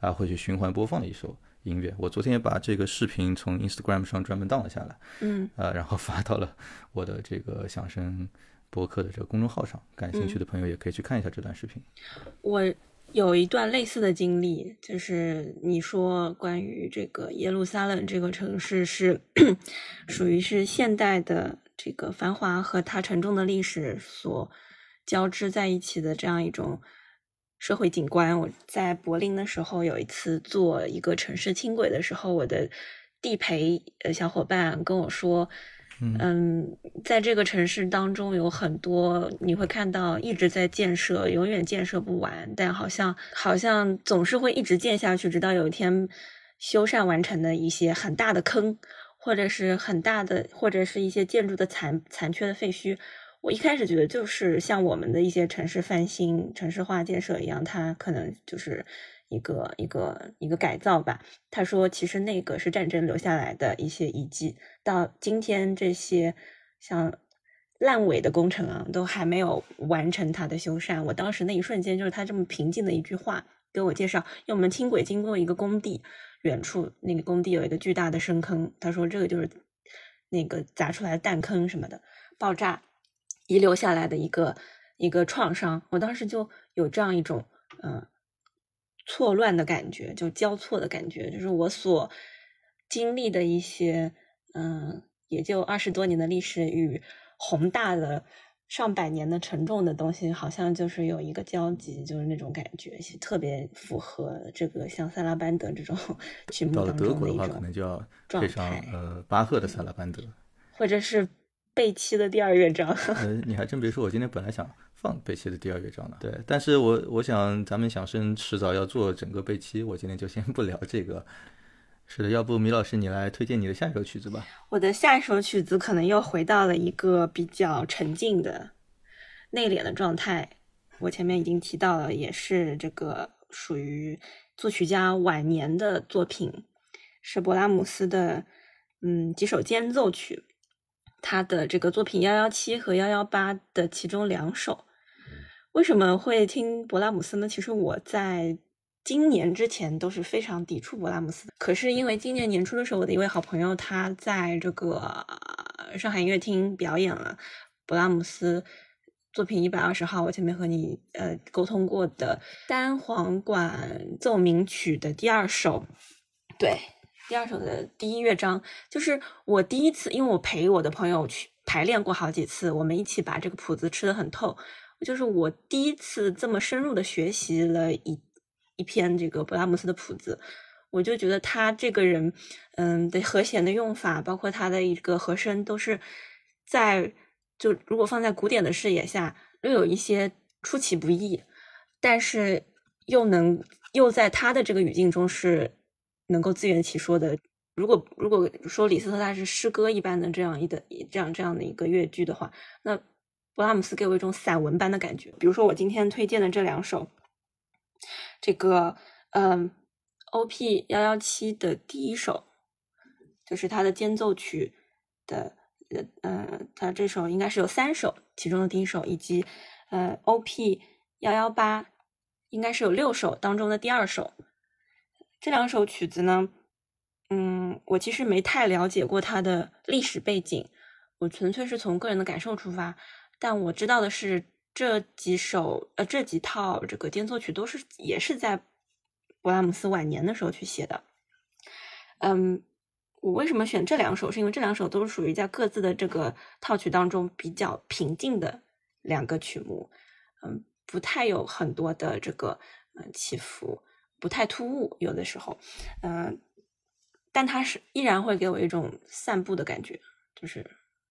啊，会去循环播放的一首音乐。我昨天也把这个视频从 Instagram 上专门 down 了下来，
嗯，
啊，然后发到了我的这个响声博客的这个公众号上，感兴趣的朋友也可以去看一下这段视频。
我。有一段类似的经历，就是你说关于这个耶路撒冷这个城市是 (clears throat) 属于是现代的这个繁华和它沉重的历史所交织在一起的这样一种社会景观。我在柏林的时候有一次坐一个城市轻轨的时候，我的地陪呃小伙伴跟我说。嗯，在这个城市当中，有很多你会看到一直在建设，永远建设不完，但好像好像总是会一直建下去，直到有一天修缮完成的一些很大的坑，或者是很大的，或者是一些建筑的残残缺的废墟。我一开始觉得就是像我们的一些城市翻新、城市化建设一样，它可能就是。一个一个一个改造吧。他说，其实那个是战争留下来的一些遗迹，到今天这些像烂尾的工程啊，都还没有完成它的修缮。我当时那一瞬间，就是他这么平静的一句话，给我介绍，因为我们轻轨经过一个工地，远处那个工地有一个巨大的深坑。他说，这个就是那个砸出来的弹坑什么的，爆炸遗留下来的一个一个创伤。我当时就有这样一种嗯。错乱的感觉，就交错的感觉，就是我所经历的一些，嗯，也就二十多年的历史与宏大的上百年的沉重的东西，好像就是有一个交集，就是那种感觉，特别符合这个像萨拉班德这种 (laughs) 曲目当中的一种
可能就要配上呃巴赫的萨拉班德，
或者是贝七的第二乐章。
呃，你还真别说，我今天本来想。放贝奇的第二乐章的？对，但是我我想咱们响声迟早要做整个贝奇，我今天就先不聊这个。是的，要不米老师你来推荐你的下一首曲子吧？
我的下一首曲子可能又回到了一个比较沉静的、内敛的状态。我前面已经提到了，也是这个属于作曲家晚年的作品，是勃拉姆斯的嗯几首间奏曲。他的这个作品幺幺七和幺幺八的其中两首，为什么会听勃拉姆斯呢？其实我在今年之前都是非常抵触勃拉姆斯的。可是因为今年年初的时候，我的一位好朋友他在这个上海音乐厅表演了勃拉姆斯作品一百二十号，我前面和你呃沟通过的单簧管奏鸣曲的第二首，对。第二首的第一乐章，就是我第一次，因为我陪我的朋友去排练过好几次，我们一起把这个谱子吃的很透。就是我第一次这么深入的学习了一一篇这个勃拉姆斯的谱子，我就觉得他这个人，嗯，的和弦的用法，包括他的一个和声，都是在就如果放在古典的视野下，略有一些出其不意，但是又能又在他的这个语境中是能够自圆其说的。如果如果说李斯特他是诗歌一般的这样一的这样这样的一个乐句的话，那勃拉姆斯给我一种散文般的感觉。比如说我今天推荐的这两首，这个嗯，O.P. 幺幺七的第一首，就是他的间奏曲的呃呃，他这首应该是有三首，其中的第一首，以及呃 O.P. 幺幺八应该是有六首当中的第二首，这两首曲子呢。嗯，我其实没太了解过它的历史背景，我纯粹是从个人的感受出发。但我知道的是，这几首呃这几套这个间奏曲都是也是在勃拉姆斯晚年的时候去写的。嗯，我为什么选这两首？是因为这两首都是属于在各自的这个套曲当中比较平静的两个曲目，嗯，不太有很多的这个嗯起伏，不太突兀，有的时候，嗯。但它是依然会给我一种散步的感觉，就是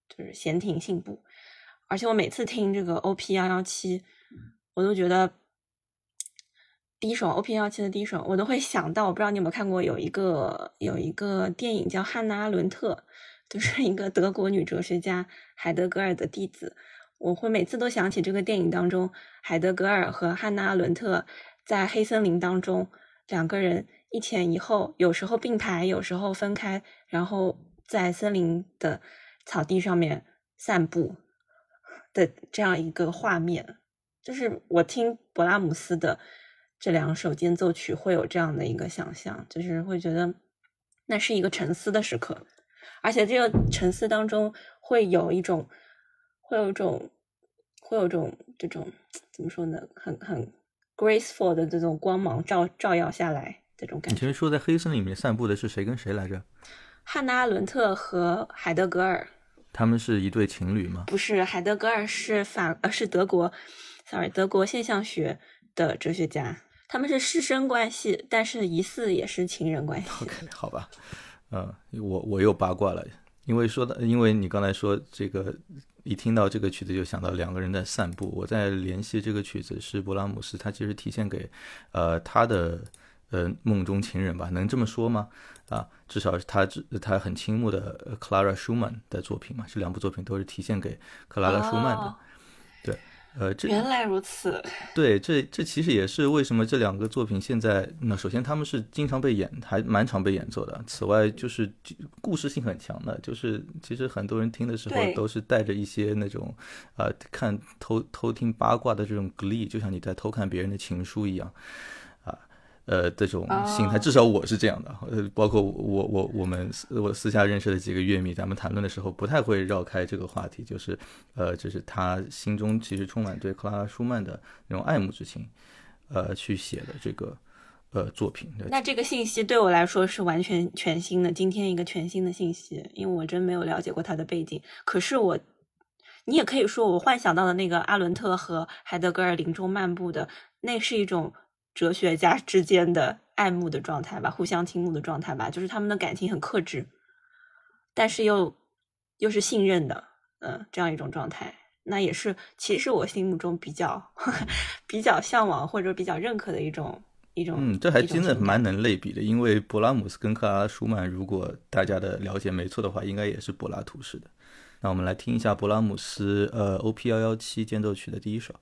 就是闲庭信步，而且我每次听这个 O P 幺幺七，我都觉得第一首 O P 幺幺七的第一首，我都会想到，我不知道你有没有看过，有一个有一个电影叫《汉娜·阿伦特》，就是一个德国女哲学家海德格尔的弟子，我会每次都想起这个电影当中海德格尔和汉娜·阿伦特在黑森林当中两个人。一前一后，有时候并排，有时候分开，然后在森林的草地上面散步的这样一个画面，就是我听勃拉姆斯的这两首间奏曲会有这样的一个想象，就是会觉得那是一个沉思的时刻，而且这个沉思当中会有一种，会有一种，会有一种这种怎么说呢？很很 graceful 的这种光芒照照耀下来。这种感觉。
你前面说在黑森林里面散步的是谁跟谁来着？
汉娜·阿伦特和海德格尔。
他们是一对情侣吗？
不是，海德格尔是法呃是德国，sorry，德国现象学的哲学家。他们是师生关系，但是疑似也是情人关系。
OK，好吧，嗯，我我又八卦了，因为说的，因为你刚才说这个，一听到这个曲子就想到两个人在散步。我在联系这个曲子是勃拉姆斯，他其实体现给呃他的。呃，梦中情人吧，能这么说吗？啊，至少他他很倾慕的 Clara Schumann 的作品嘛，这两部作品都是体现给克拉拉舒曼的。对，呃，这
原来如此。
对，这这其实也是为什么这两个作品现在，那首先他们是经常被演，还蛮常被演奏的。此外，就是故事性很强的，就是其实很多人听的时候都是带着一些那种呃看偷偷听八卦的这种 glee，就像你在偷看别人的情书一样。呃，这种心态，至少我是这样的。呃，包括我我我们我私下认识的几个乐迷，咱们谈论的时候不太会绕开这个话题，就是呃，就是他心中其实充满对克拉拉舒曼的那种爱慕之情，呃，去写的这个呃作品。
那这个信息对我来说是完全全新的，今天一个全新的信息，因为我真没有了解过他的背景。可是我，你也可以说我幻想到的那个阿伦特和海德格尔林中漫步的，那是一种。哲学家之间的爱慕的状态吧，互相倾慕的状态吧，就是他们的感情很克制，但是又又是信任的，嗯，这样一种状态，那也是其实我心目中比较 (laughs) 比较向往或者比较认可的一种一种。
嗯，这还真的蛮能类比的，因为勃拉姆斯跟克拉舒曼，如果大家的了解没错的话，应该也是柏拉图式的。那我们来听一下勃拉姆斯呃 O.P. 幺幺七间奏曲的第一首。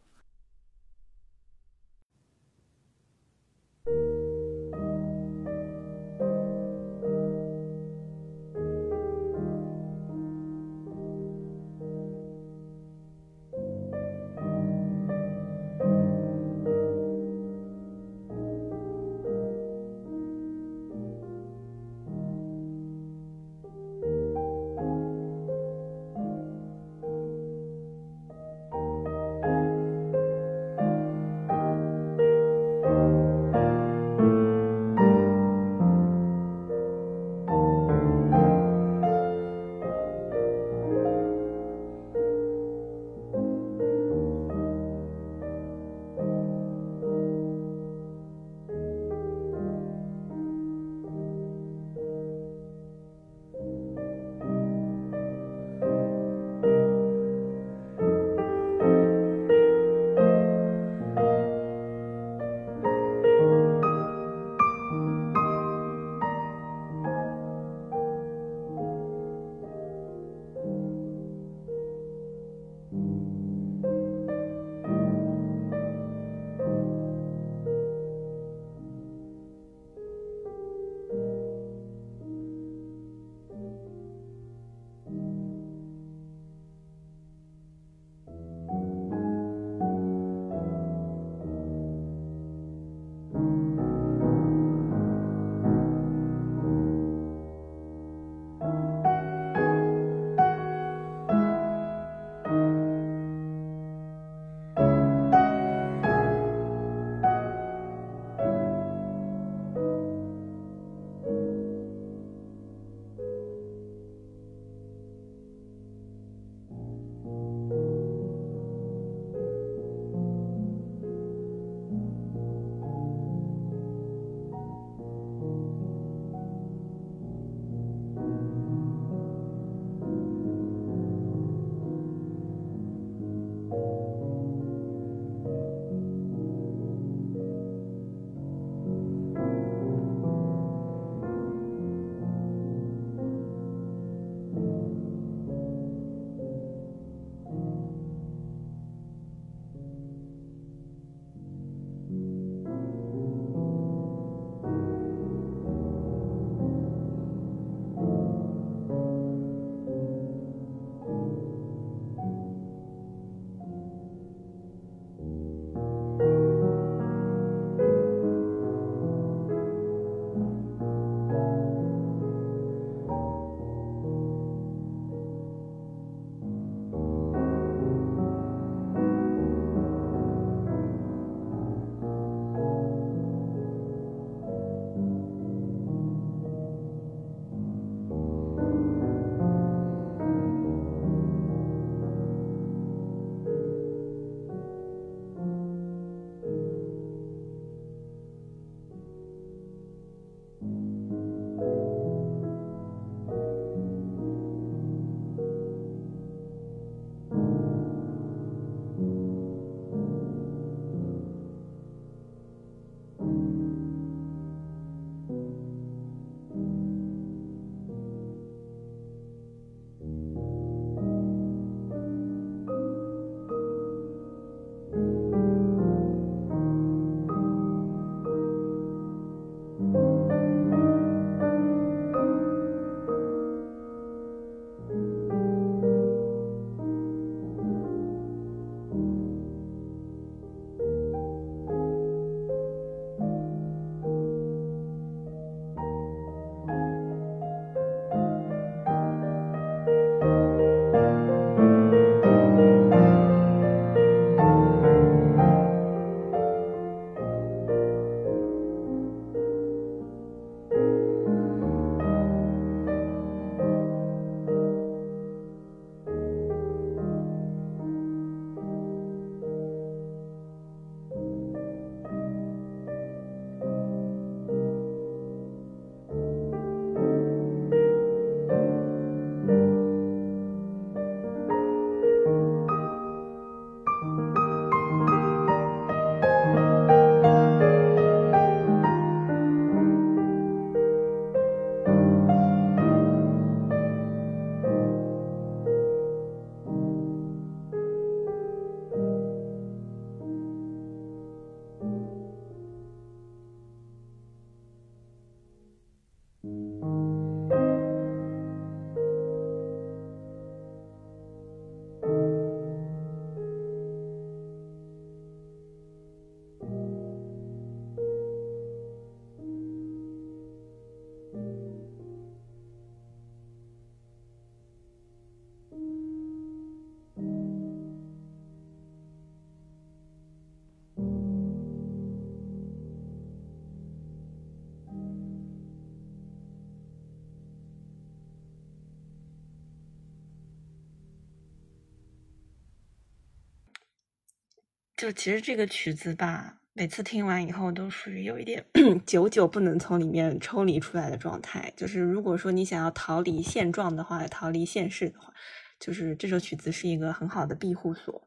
就其实这个曲子吧，每次听完以后都属于有一点 (clears throat) 久久不能从里面抽离出来的状态。就是如果说你想要逃离现状的话，逃离现实的话，就是这首曲子是一个很好的庇护所。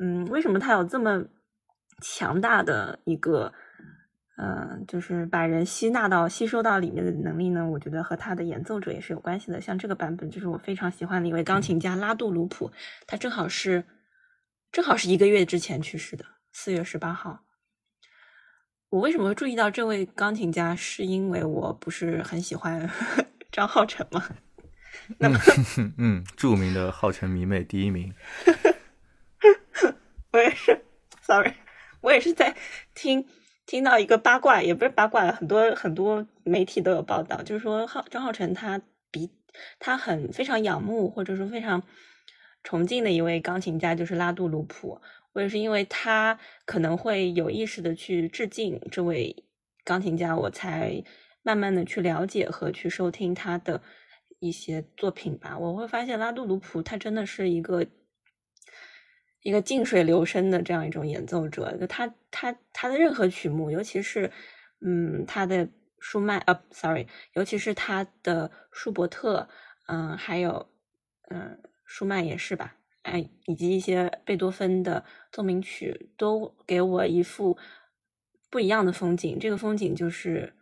嗯，为什么它有这么强大的一个，嗯，就是把人吸纳到、吸收到里面的能力呢？我觉得和他的演奏者也是有关系的。像这个版本，就是我非常喜欢的一位钢琴家拉杜鲁普，他正好是。正好是一个月之前去世的，四月十八号。我为什么会注意到这位钢琴家？是因为我不是很喜欢 (laughs) 张浩辰吗？那么，(laughs)
嗯，著名的浩辰迷妹第一名。(laughs)
我也是，sorry，我也是在听听到一个八卦，也不是八卦，很多很多媒体都有报道，就是说浩张浩辰他比他很非常仰慕，或者说非常。崇敬的一位钢琴家就是拉杜鲁普，我也是因为他可能会有意识的去致敬这位钢琴家，我才慢慢的去了解和去收听他的一些作品吧。我会发现拉杜鲁普他真的是一个一个静水流深的这样一种演奏者，就他他他的任何曲目，尤其是嗯他的舒曼呃，sorry，尤其是他的舒伯特，嗯，还有嗯。舒曼也是吧，哎，以及一些贝多芬的奏鸣曲，都给我一幅不一样的风景。这个风景就是，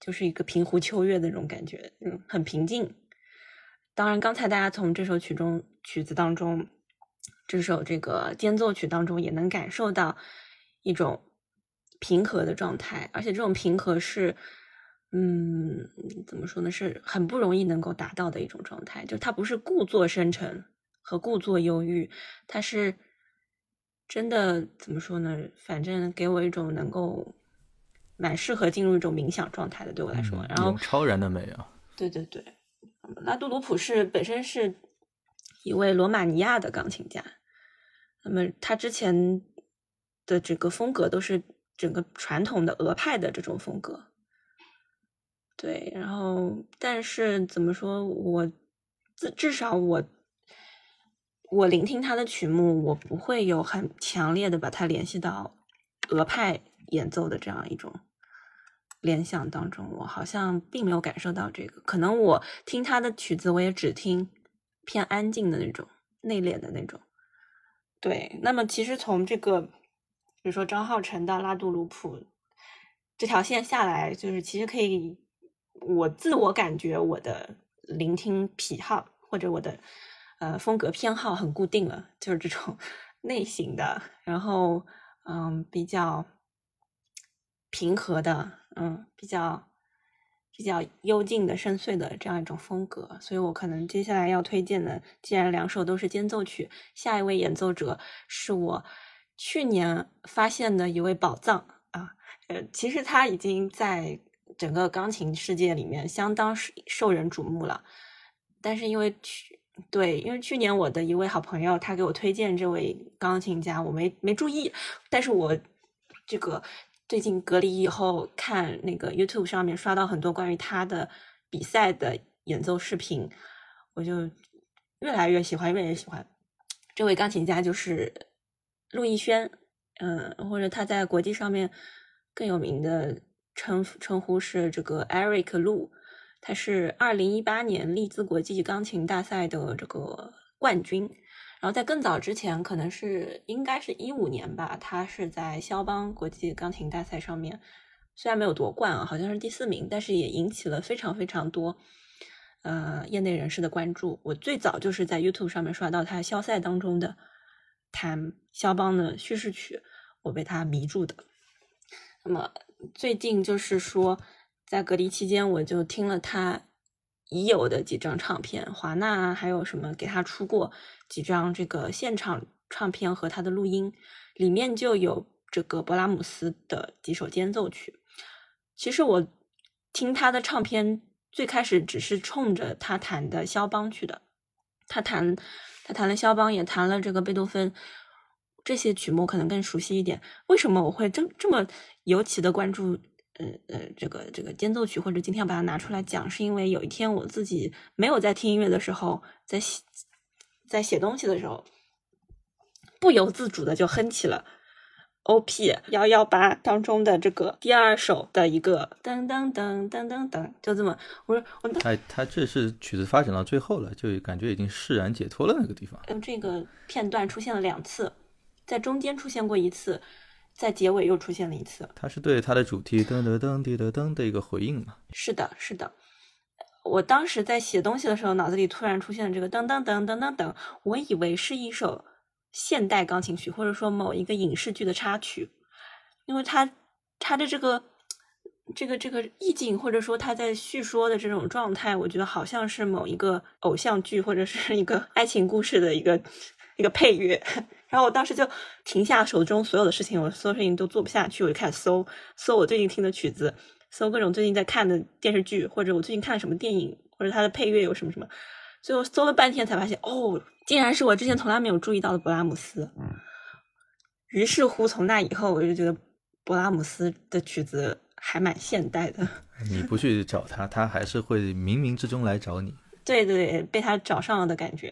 就是一个平湖秋月的那种感觉，嗯，很平静。当然，刚才大家从这首曲中曲子当中，这首这个间奏曲当中，也能感受到一种平和的状态，而且这种平和是。嗯，怎么说呢？是很不容易能够达到的一种状态，就他不是故作深沉和故作忧郁，他是真的怎么说呢？反正给我一种能够蛮适合进入一种冥想状态的，对我来说。然后
超然的美啊！
对对对，拉杜鲁普是本身是一位罗马尼亚的钢琴家，那么他之前的整个风格都是整个传统的俄派的这种风格。对，然后但是怎么说，我至至少我我聆听他的曲目，我不会有很强烈的把它联系到俄派演奏的这样一种联想当中。我好像并没有感受到这个，可能我听他的曲子，我也只听偏安静的那种、内敛的那种。对，那么其实从这个，比如说张浩辰到拉杜鲁普这条线下来，就是其实可以。我自我感觉我的聆听癖好或者我的呃风格偏好很固定了，就是这种 (laughs) 类型的，然后嗯比较平和的，嗯比较比较幽静的深邃的这样一种风格，所以我可能接下来要推荐的，既然两首都是间奏曲，下一位演奏者是我去年发现的一位宝藏啊，呃其实他已经在。整个钢琴世界里面相当受人瞩目了，但是因为去对，因为去年我的一位好朋友他给我推荐这位钢琴家，我没没注意，但是我这个最近隔离以后看那个 YouTube 上面刷到很多关于他的比赛的演奏视频，我就越来越喜欢，越来越喜欢这位钢琴家，就是陆逸轩，嗯，或者他在国际上面更有名的。称称呼是这个 Eric Lu，他是二零一八年利兹国际钢琴大赛的这个冠军。然后在更早之前，可能是应该是一五年吧，他是在肖邦国际钢琴大赛上面，虽然没有夺冠啊，好像是第四名，但是也引起了非常非常多呃业内人士的关注。我最早就是在 YouTube 上面刷到他肖赛当中的弹肖邦的叙事曲，我被他迷住的。那么。最近就是说，在隔离期间，我就听了他已有的几张唱片，华纳啊还有什么给他出过几张这个现场唱片和他的录音，里面就有这个勃拉姆斯的几首间奏曲。其实我听他的唱片最开始只是冲着他弹的肖邦去的，他弹他弹了肖邦，也弹了这个贝多芬。这些曲目可能更熟悉一点。为什么我会这这么尤其的关注？呃呃，这个这个间奏曲，或者今天要把它拿出来讲，是因为有一天我自己没有在听音乐的时候，在写在写东西的时候，不由自主的就哼起了 OP 幺幺八当中的这个第二首的一个噔噔噔噔噔噔，就这么，我说我
他他这是曲子发展到最后了，就感觉已经释然解脱了那个地方。
嗯，这个片段出现了两次，在中间出现过一次，在结尾又出现了一次。
它是对它的主题噔噔噔滴噔噔的一个回应嘛？
是的，是的。我当时在写东西的时候，脑子里突然出现了这个噔噔噔噔噔噔，我以为是一首现代钢琴曲，或者说某一个影视剧的插曲，因为它它的这个这个这个意境，或者说他在叙说的这种状态，我觉得好像是某一个偶像剧或者是一个爱情故事的一个一个配乐。然后我当时就停下手中所有的事情，我所有事情都做不下去，我就开始搜搜我最近听的曲子。搜各种最近在看的电视剧，或者我最近看什么电影，或者它的配乐有什么什么，最后搜了半天才发现，哦，竟然是我之前从来没有注意到的勃拉姆斯。于是乎，从那以后，我就觉得勃拉姆斯的曲子还蛮现代的。
你不去找他，他还是会冥冥之中来找你。(laughs)
对对，被他找上了的感觉。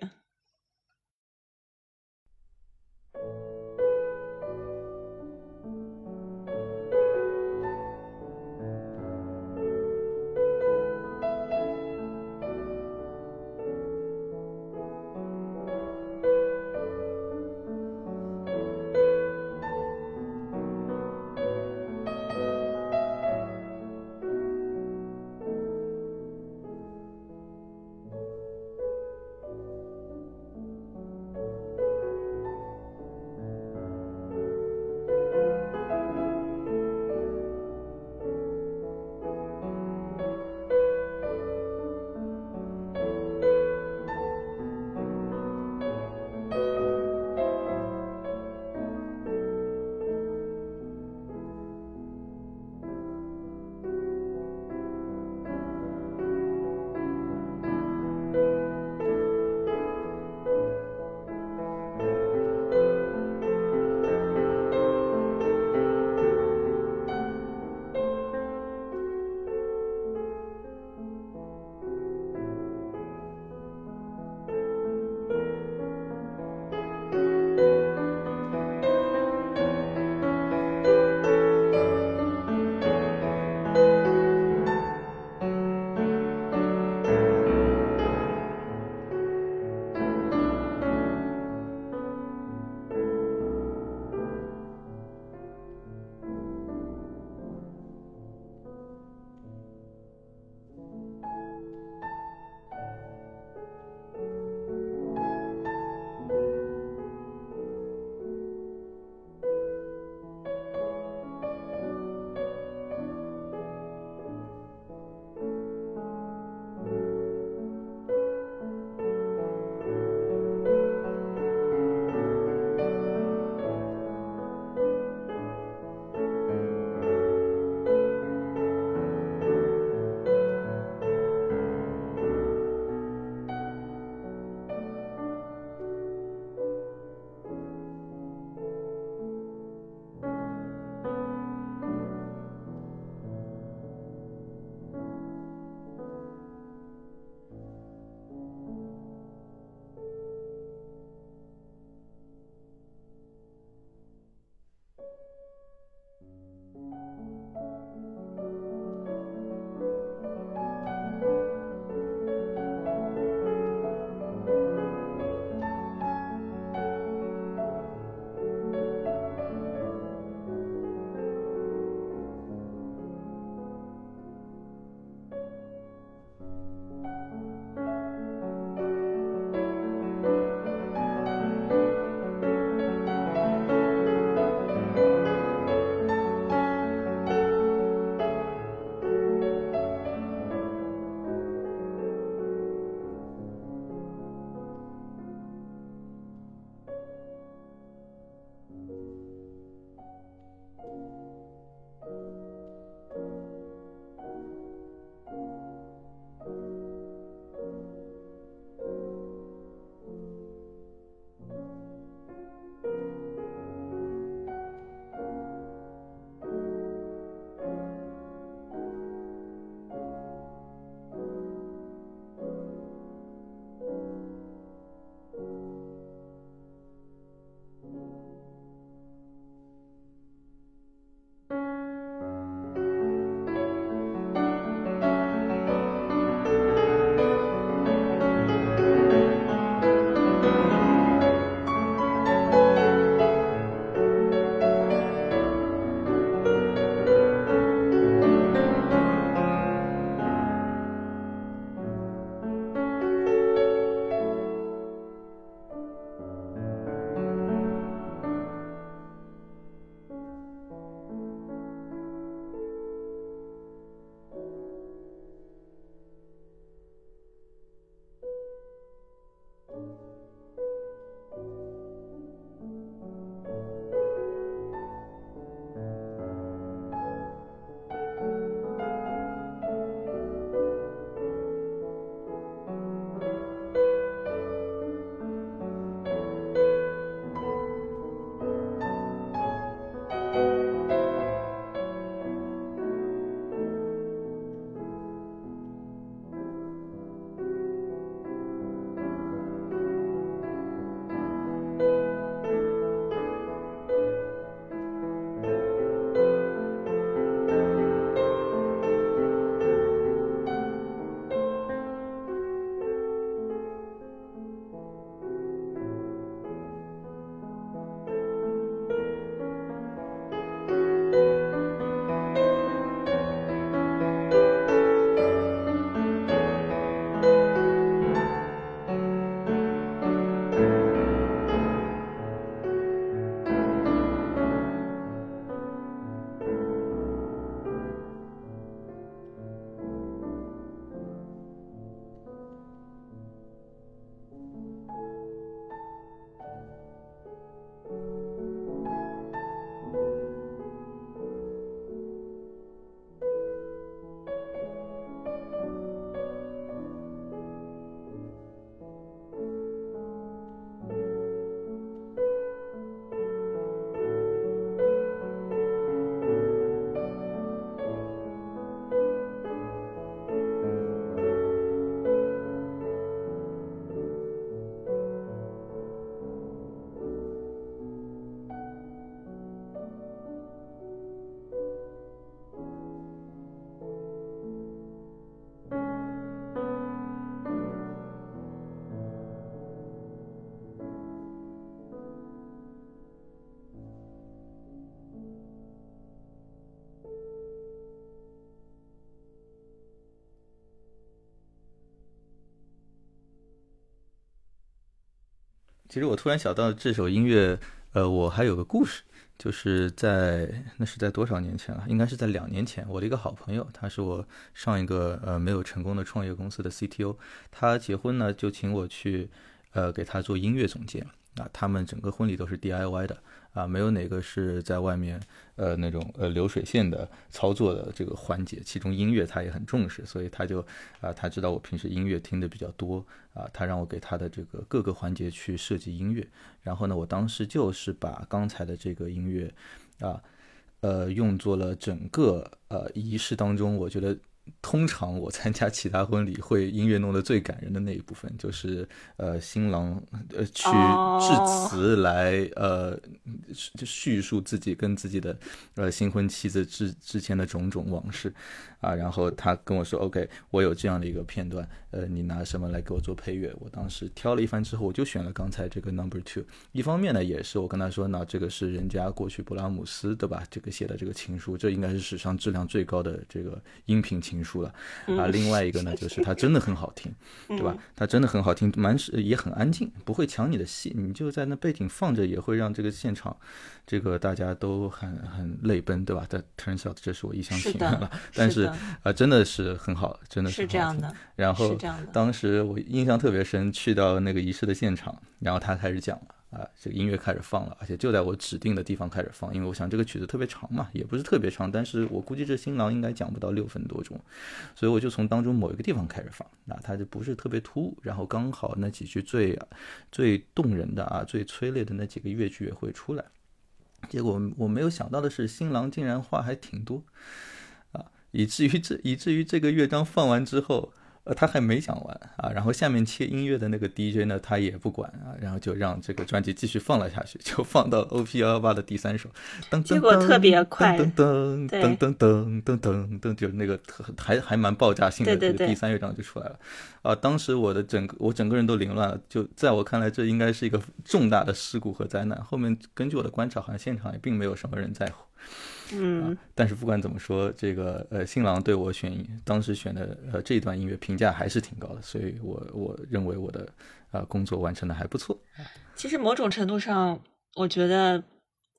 其实我突然想到这首音乐，呃，我还有个故事，就是在那是在多少年前了？应该是在两年前。我的一个好朋友，他是我上一个呃没有成功的创业公司的 CTO，他结婚呢就请我去呃给他做音乐总监啊，他们整个婚礼都是 DIY 的。啊，没有哪个是在外面，呃，那种呃流水线的操作的这个环节，其中音乐他也很重视，所以他就啊，他知道我平时音乐听的比较多啊，他让我给他的这个各个环节去设计音乐，然后呢，我当时就是把刚才的这个音乐啊，呃，用作了整个呃仪式当中，我觉得。通常我参加其他婚礼，会音乐弄得最感人的那一部分，就是呃新郎呃去致辞来呃叙述自己跟自己的呃新婚妻子之之前的种种往事。啊，然后他跟我说，OK，我有这样的一个片段，呃，你拿什么来给我做配乐？我当时挑了一番之后，我就选了刚才这个 Number Two。一方面呢，也是我跟他说，那这个是人家过去勃拉姆斯对吧？这个写的这个情书，这应该是史上质量最高的这个音频情书了。啊，另外一个呢，就是它真的很好听，(laughs) 对吧？它真的很好听，蛮也很安静，不会抢你的戏，你就在那背景放着，也会让这个现场，这个大家都很很泪奔，对吧？但 turns out 这是我一厢情愿了，但是。啊，真的是很好，真的
是这样的。
然后当时我印象特别深，去到那个仪式的现场，然后他开始讲了啊，这个音乐开始放了，而且就在我指定的地方开始放，因为我想这个曲子特别长嘛，也不是特别长，但是我估计这新郎应该讲不到六分多钟，所以我就从当中某一个地方开始放，那它就不是特别突兀，然后刚好那几句最最动人的啊，最催泪的那几个乐句也会出来，结果我没有想到的是，新郎竟然话还挺多。啊以至于这以至于这个乐章放完之后，呃，他还没讲完啊，然后下面切音乐的那个 DJ 呢，他也不管啊，然后就让这个专辑继续放了下去，就放到 OP 幺幺八的第三首，噔
结果特别快，
噔噔噔噔噔噔噔噔，就是那个还还蛮爆炸性的这个第三乐章就出来了，啊，当时我的整个我整个人都凌乱了，就在我看来，这应该是一个重大的事故和灾难。后面根据我的观察，好像现场也并没有什么人在乎。
嗯，
但是不管怎么说，这个呃新郎对我选当时选的呃这一段音乐评价还是挺高的，所以我我认为我的呃工作完成的还不错。
其实某种程度上，我觉得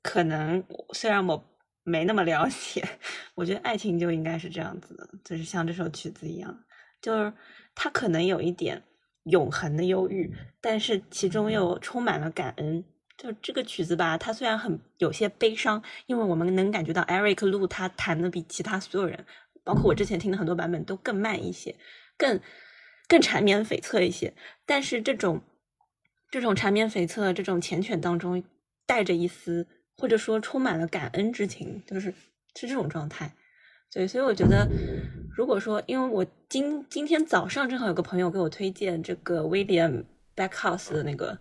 可能虽然我没那么了解，我觉得爱情就应该是这样子的，就是像这首曲子一样，就是它可能有一点永恒的忧郁，但是其中又充满了感恩。就这个曲子吧，它虽然很有些悲伤，因为我们能感觉到 Eric Lu 他弹的比其他所有人，包括我之前听的很多版本都更慢一些，更更缠绵悱恻一些。但是这种这种缠绵悱恻、这种缱绻当中，带着一丝或者说充满了感恩之情，就是是这种状态。对，所以我觉得，如果说，因为我今今天早上正好有个朋友给我推荐这个 William Backhouse 的那个。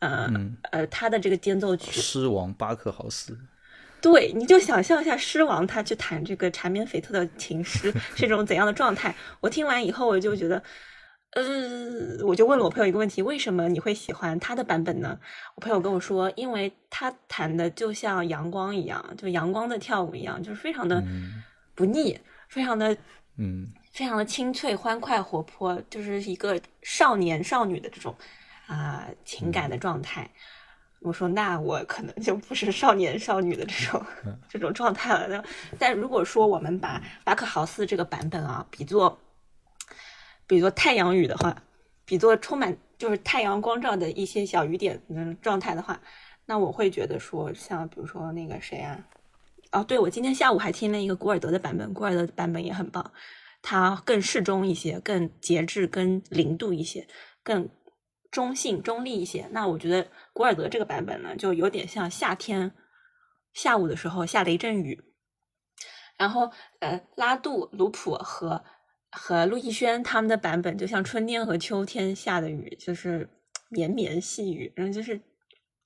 呃呃，他的这个间奏曲，
狮王巴克豪斯，
对，你就想象一下狮王他去弹这个缠绵悱恻的情诗 (laughs) 是一种怎样的状态。我听完以后，我就觉得，呃，我就问了我朋友一个问题：为什么你会喜欢他的版本呢？我朋友跟我说，因为他弹的就像阳光一样，就阳光的跳舞一样，就是非常的不腻，非常的
嗯，
非常的清脆、欢快、活泼，就是一个少年少女的这种。啊，情感的状态，我说那我可能就不是少年少女的这种 (laughs) 这种状态了。但如果说我们把巴克豪斯这个版本啊比作比作太阳雨的话，比作充满就是太阳光照的一些小雨点的状态的话，那我会觉得说，像比如说那个谁啊，哦，对我今天下午还听了一个古尔德的版本，古尔德的版本也很棒，它更适中一些，更节制，更零度一些，更。中性、中立一些。那我觉得古尔德这个版本呢，就有点像夏天下午的时候下雷阵雨。然后，呃，拉杜、鲁普和和陆逸轩他们的版本，就像春天和秋天下的雨，就是绵绵细雨，然后就是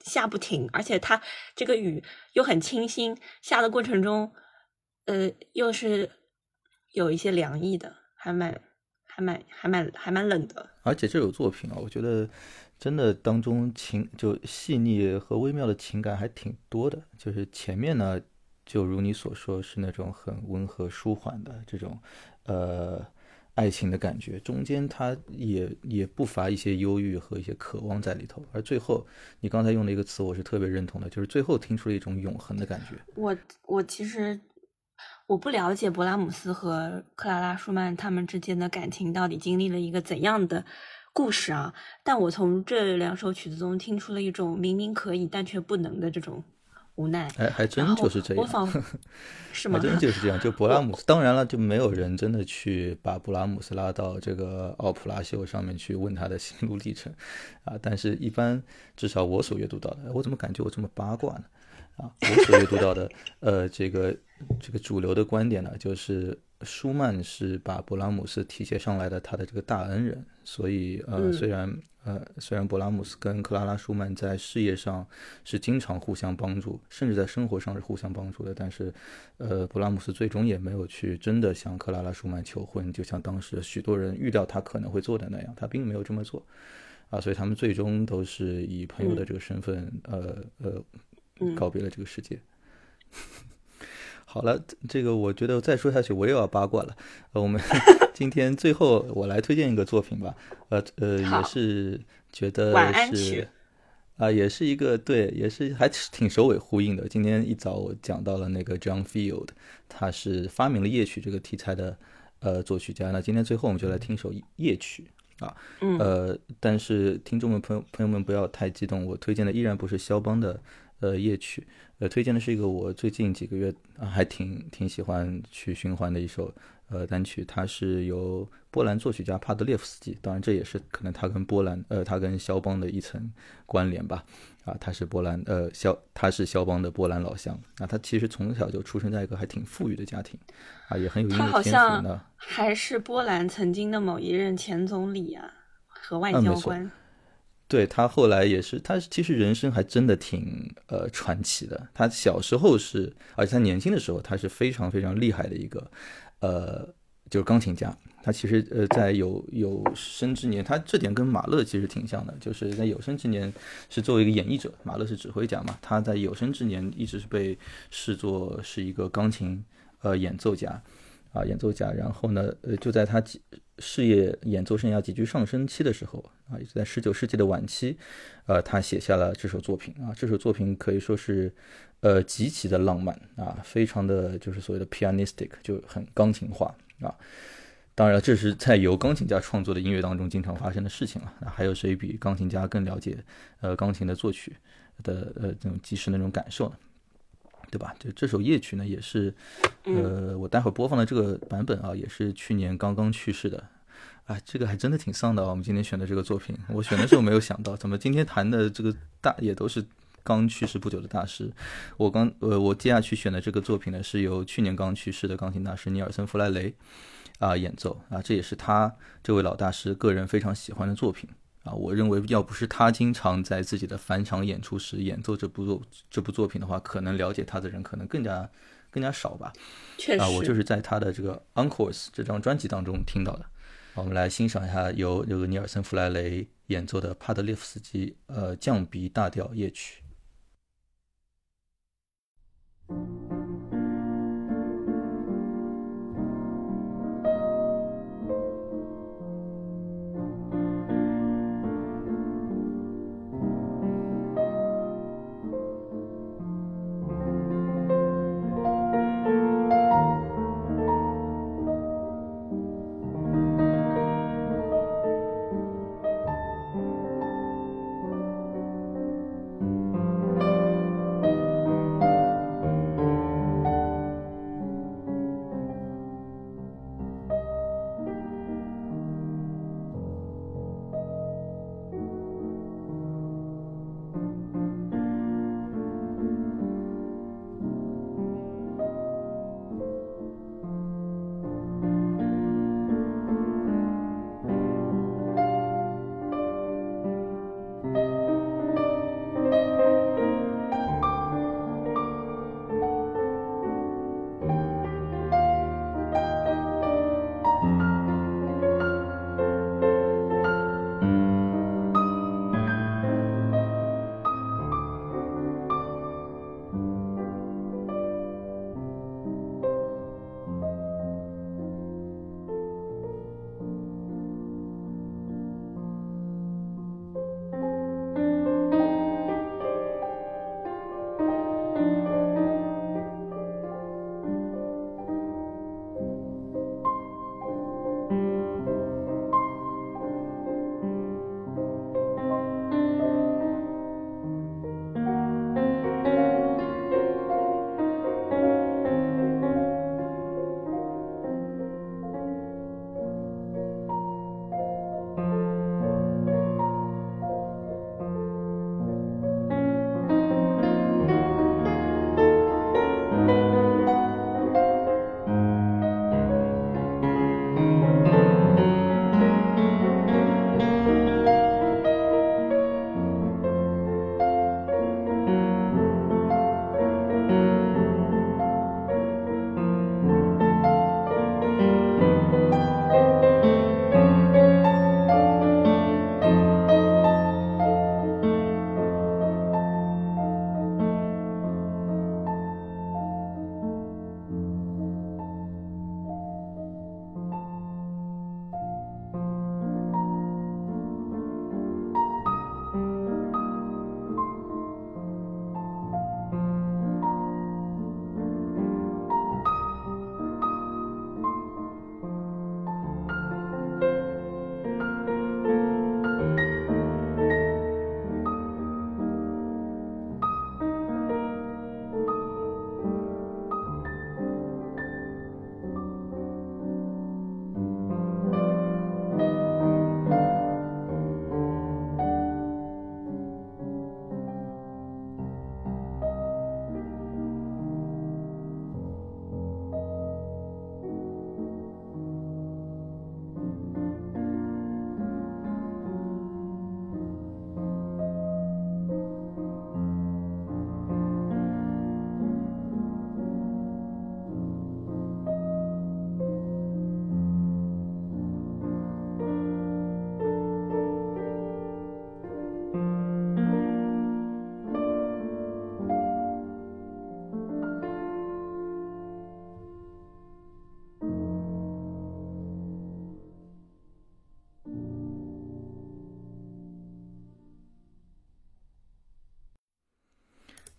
下不停，而且它这个雨又很清新，下的过程中，呃，又是有一些凉意的，还蛮。还蛮还蛮还蛮冷的，
而且这首作品啊，我觉得真的当中情就细腻和微妙的情感还挺多的。就是前面呢，就如你所说，是那种很温和舒缓的这种，呃爱情的感觉，中间它也也不乏一些忧郁和一些渴望在里头。而最后，你刚才用的一个词，我是特别认同的，就是最后听出了一种永恒的感觉。
我我其实我不了解勃拉姆斯和克拉拉舒曼他们之间的感情到底经历了一个怎样的故事啊，但我从这两首曲子中听出了一种明明可以但却不能的这种。无奈，
哎，还真就是这样，(laughs) 我仿
是吗？
还真就是这样。就 (laughs) 勃拉姆斯，当然了，就没有人真的去把勃拉姆斯拉到这个奥普拉秀上面去问他的心路历程啊。但是，一般至少我所阅读到的，我怎么感觉我这么八卦呢？啊，我所阅读到的，呃，这个这个主流的观点呢，就是舒曼是把勃拉姆斯提携上来的他的这个大恩人，所以呃，虽然。呃，虽然勃拉姆斯跟克拉拉舒曼在事业上是经常互相帮助，甚至在生活上是互相帮助的，但是，呃，勃拉姆斯最终也没有去真的向克拉拉舒曼求婚，就像当时许多人预料他可能会做的那样，他并没有这么做，啊，所以他们最终都是以朋友的这个身份，呃呃，告别了这个世界。(laughs) 好了，这个我觉得再说下去我又要八卦了。呃，我们 (laughs) 今天最后我来推荐一个作品吧。呃呃，也是觉得是啊，也是一个对，也是还挺首尾呼应的。今天一早我讲到了那个 John Field，他是发明了夜曲这个题材的呃作曲家。那今天最后我们就来听首夜曲啊。呃，但是听众们朋友朋友们不要太激动，我推荐的依然不是肖邦的。呃，夜曲，呃，推荐的是一个我最近几个月啊还挺挺喜欢去循环的一首呃单曲，它是由波兰作曲家帕德列夫斯基，当然这也是可能他跟波兰呃他跟肖邦的一层关联吧，啊，他是波兰呃肖他是肖邦的波兰老乡，啊，他其实从小就出生在一个还挺富裕的家庭，啊，也很有音乐天赋呢，
还是波兰曾经的某一任前总理啊和外交官。
对他后来也是，他其实人生还真的挺呃传奇的。他小时候是，而且他年轻的时候，他是非常非常厉害的一个，呃，就是钢琴家。他其实呃在有有生之年，他这点跟马勒其实挺像的，就是在有生之年是作为一个演绎者，马勒是指挥家嘛，他在有生之年一直是被视作是一个钢琴呃演奏家。啊，演奏家，然后呢，呃，就在他几事业演奏生涯急剧上升期的时候，啊，也是在十九世纪的晚期，呃，他写下了这首作品啊，这首作品可以说是，呃，极其的浪漫啊，非常的就是所谓的 pianistic，就很钢琴化啊。当然，这是在由钢琴家创作的音乐当中经常发生的事情了。那还有谁比钢琴家更了解，呃，钢琴的作曲的呃这种即时那种感受呢？对吧？就这首夜曲呢，也是，呃，我待会儿播放的这个版本啊，也是去年刚刚去世的。哎，这个还真的挺丧的啊！我们今天选的这个作品，我选的时候没有想到，怎么今天谈的这个大也都是刚去世不久的大师。我刚呃，我接下去选的这个作品呢，是由去年刚去世的钢琴大师尼尔森弗莱雷啊演奏啊，这也是他这位老大师个人非常喜欢的作品。啊，我认为要不是他经常在自己的返场演出时演奏这部作这部作品的话，可能了解他的人可能更加更加少吧。
确实，
啊，我就是在他的这个《Encores》这张专辑当中听到的。我们来欣赏一下由这个尼尔森·弗莱雷演奏的帕德列夫斯基呃降 B 大调夜曲。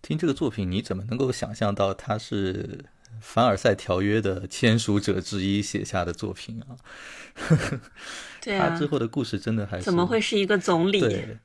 听这个作品，你怎么能够想象到他是凡尔赛条约的签署者之一写下的作品啊？(laughs)
对啊，
他之后的故事真的还是
怎么会是一个总理？
对，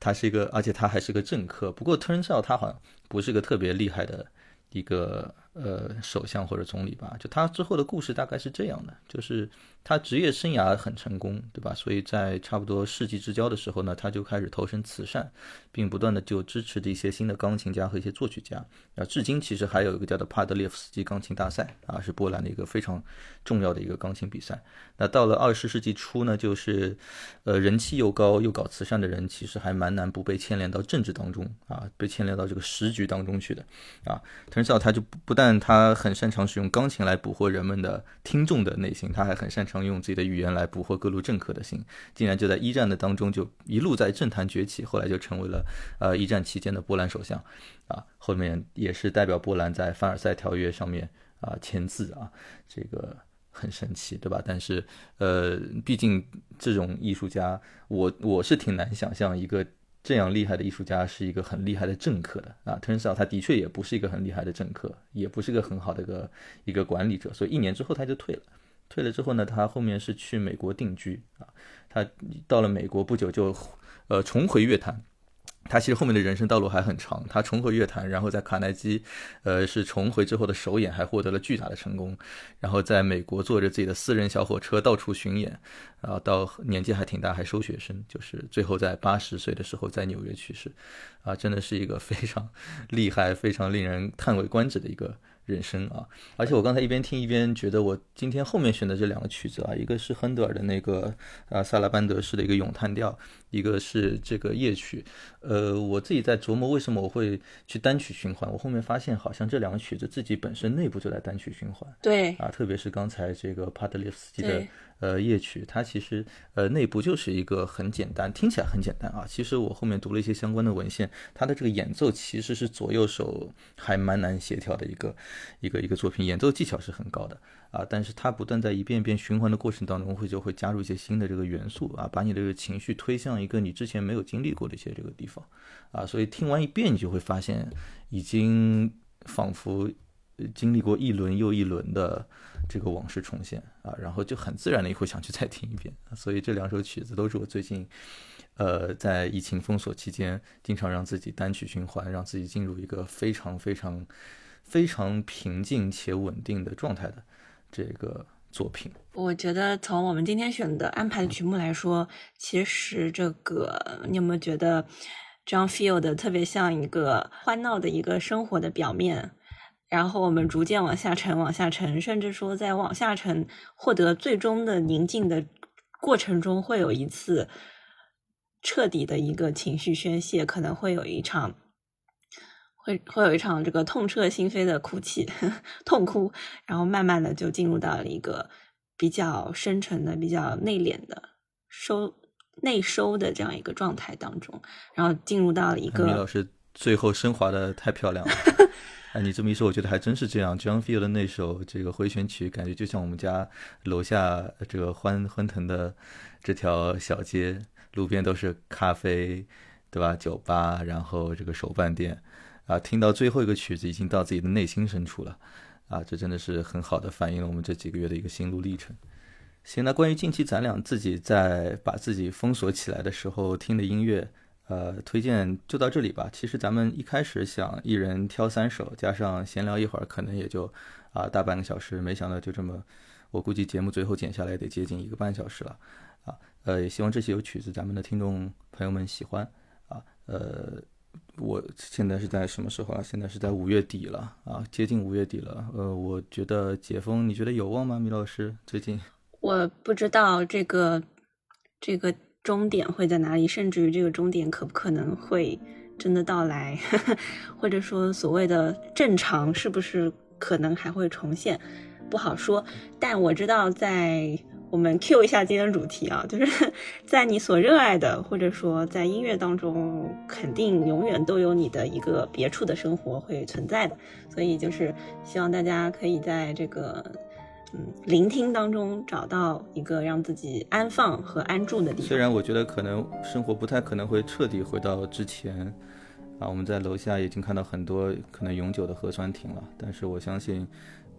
他是一个，而且他还是个政客。不过 turns out 他好像不是个特别厉害的一个呃首相或者总理吧？就他之后的故事大概是这样的，就是他职业生涯很成功，对吧？所以在差不多世纪之交的时候呢，他就开始投身慈善，并不断的就支持着一些新的钢琴家和一些作曲家。啊，至今其实还有一个叫做帕德列夫斯基钢琴大赛啊，是波兰的一个非常重要的一个钢琴比赛。那到了二十世纪初呢，就是呃人气又高又搞慈善的人，其实还蛮难不被牵连到政治当中啊，被牵连到这个时局当中去的啊。turns out 他就不不但但他很擅长使用钢琴来捕获人们的听众的内心，他还很擅长用自己的语言来捕获各路政客的心。竟然就在一战的当中就一路在政坛崛起，后来就成为了呃一战期间的波兰首相。啊，后面也是代表波兰在凡尔赛条约上面啊签字啊，这个很神奇，对吧？但是呃，毕竟这种艺术家，我我是挺难想象一个这样厉害的艺术家是一个很厉害的政客的啊。turns out 他的确也不是一个很厉害的政客，也不是个很好的一个一个管理者，所以一年之后他就退了。退了之后呢，他后面是去美国定居啊。他到了美国不久就呃重回乐坛。他其实后面的人生道路还很长，他重回乐坛，然后在卡耐基，呃，是重回之后的首演还获得了巨大的成功，然后在美国坐着自己的私人小火车到处巡演，啊到年纪还挺大还收学生，就是最后在八十岁的时候在纽约去世，啊，真的是一个非常厉害、非常令人叹为观止的一个。人生啊，而且我刚才一边听一边觉得，我今天后面选的这两个曲子啊，一个是亨德尔的那个啊萨拉班德式的一个咏叹调，一个是这个夜曲。呃，我自己在琢磨为什么我会去单曲循环，我后面发现好像这两个曲子自己本身内部就在单曲循环。
对
啊，特别是刚才这个帕德列夫斯基的。呃，夜曲它其实呃内部就是一个很简单，听起来很简单啊。其实我后面读了一些相关的文献，它的这个演奏其实是左右手还蛮难协调的一个一个一个作品，演奏技巧是很高的啊。但是它不断在一遍遍循环的过程当中，会就会加入一些新的这个元素啊，把你这个情绪推向一个你之前没有经历过的一些这个地方啊。所以听完一遍，你就会发现已经仿佛。经历过一轮又一轮的这个往事重现啊，然后就很自然的也会想去再听一遍。所以这两首曲子都是我最近，呃，在疫情封锁期间，经常让自己单曲循环，让自己进入一个非常非常非常平静且稳定的状态的这个作品。
我觉得从我们今天选的安排的曲目来说，其实这个你有没有觉得 John Field 特别像一个欢闹的一个生活的表面？然后我们逐渐往下沉，往下沉，甚至说在往下沉获得最终的宁静的过程中，会有一次彻底的一个情绪宣泄，可能会有一场，会会有一场这个痛彻心扉的哭泣，(laughs) 痛哭，然后慢慢的就进入到了一个比较深沉的、比较内敛的收内收的这样一个状态当中，然后进入到了一个。
米老师最后升华的太漂亮了。(laughs) 哎，你这么一说，我觉得还真是这样。John Field 的那首这个回旋曲，感觉就像我们家楼下这个欢欢腾的这条小街，路边都是咖啡，对吧？酒吧，然后这个手办店，啊，听到最后一个曲子，已经到自己的内心深处了，啊，这真的是很好的反映了我们这几个月的一个心路历程。行，那关于近期咱俩自己在把自己封锁起来的时候听的音乐。呃，推荐就到这里吧。其实咱们一开始想一人挑三首，加上闲聊一会儿，可能也就啊大半个小时。没想到就这么，我估计节目最后剪下来得接近一个半小时了啊。呃，也希望这些有曲子咱们的听众朋友们喜欢啊。呃，我现在是在什么时候啊？现在是在五月底了啊，接近五月底了。呃，我觉得解封，你觉得有望吗，米老师？最近
我不知道这个这个。终点会在哪里？甚至于这个终点可不可能会真的到来，(laughs) 或者说所谓的正常是不是可能还会重现，不好说。但我知道，在我们 Q 一下今天的主题啊，就是 (laughs) 在你所热爱的，或者说在音乐当中，肯定永远都有你的一个别处的生活会存在的。所以就是希望大家可以在这个。嗯，聆听当中找到一个让自己安放和安住的地方。
虽然我觉得可能生活不太可能会彻底回到之前，啊，我们在楼下已经看到很多可能永久的核酸亭了，但是我相信，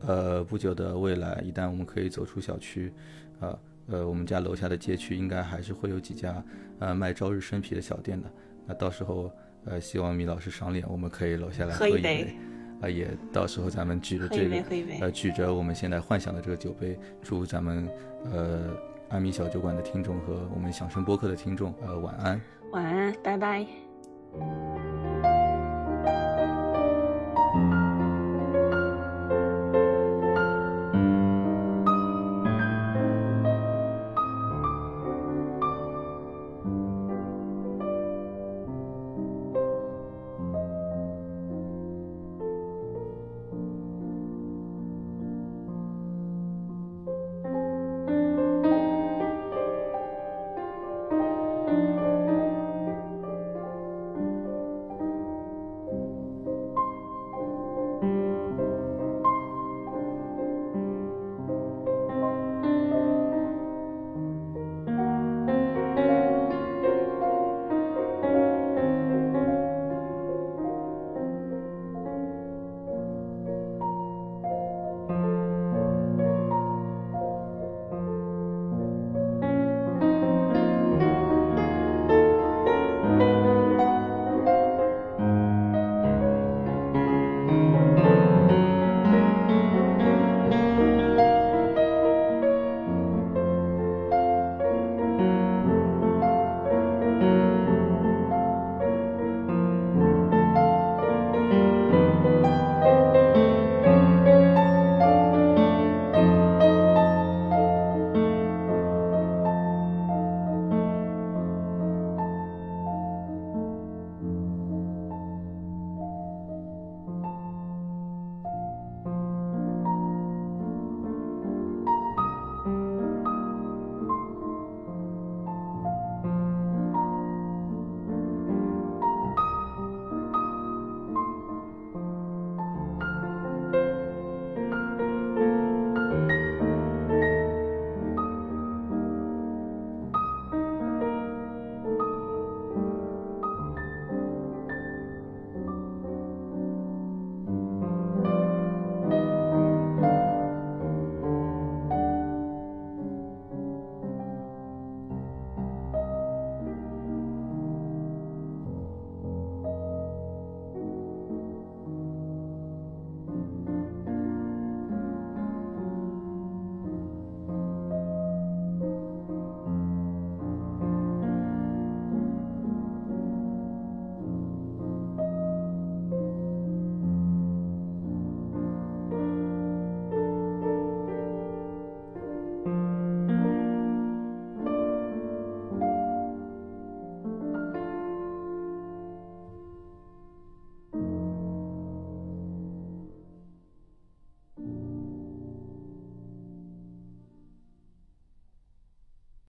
呃，不久的未来，一旦我们可以走出小区，啊，呃，我们家楼下的街区应该还是会有几家呃卖朝日生啤的小店的。那到时候，呃，希望米老师赏脸，我们可以楼下来喝一杯，啊，也到时候咱们举着这个，呃，举着我们现在幻想的这个酒杯，祝咱们呃阿米小酒馆的听众和我们响声播客的听众，呃，晚安，
晚安，拜拜。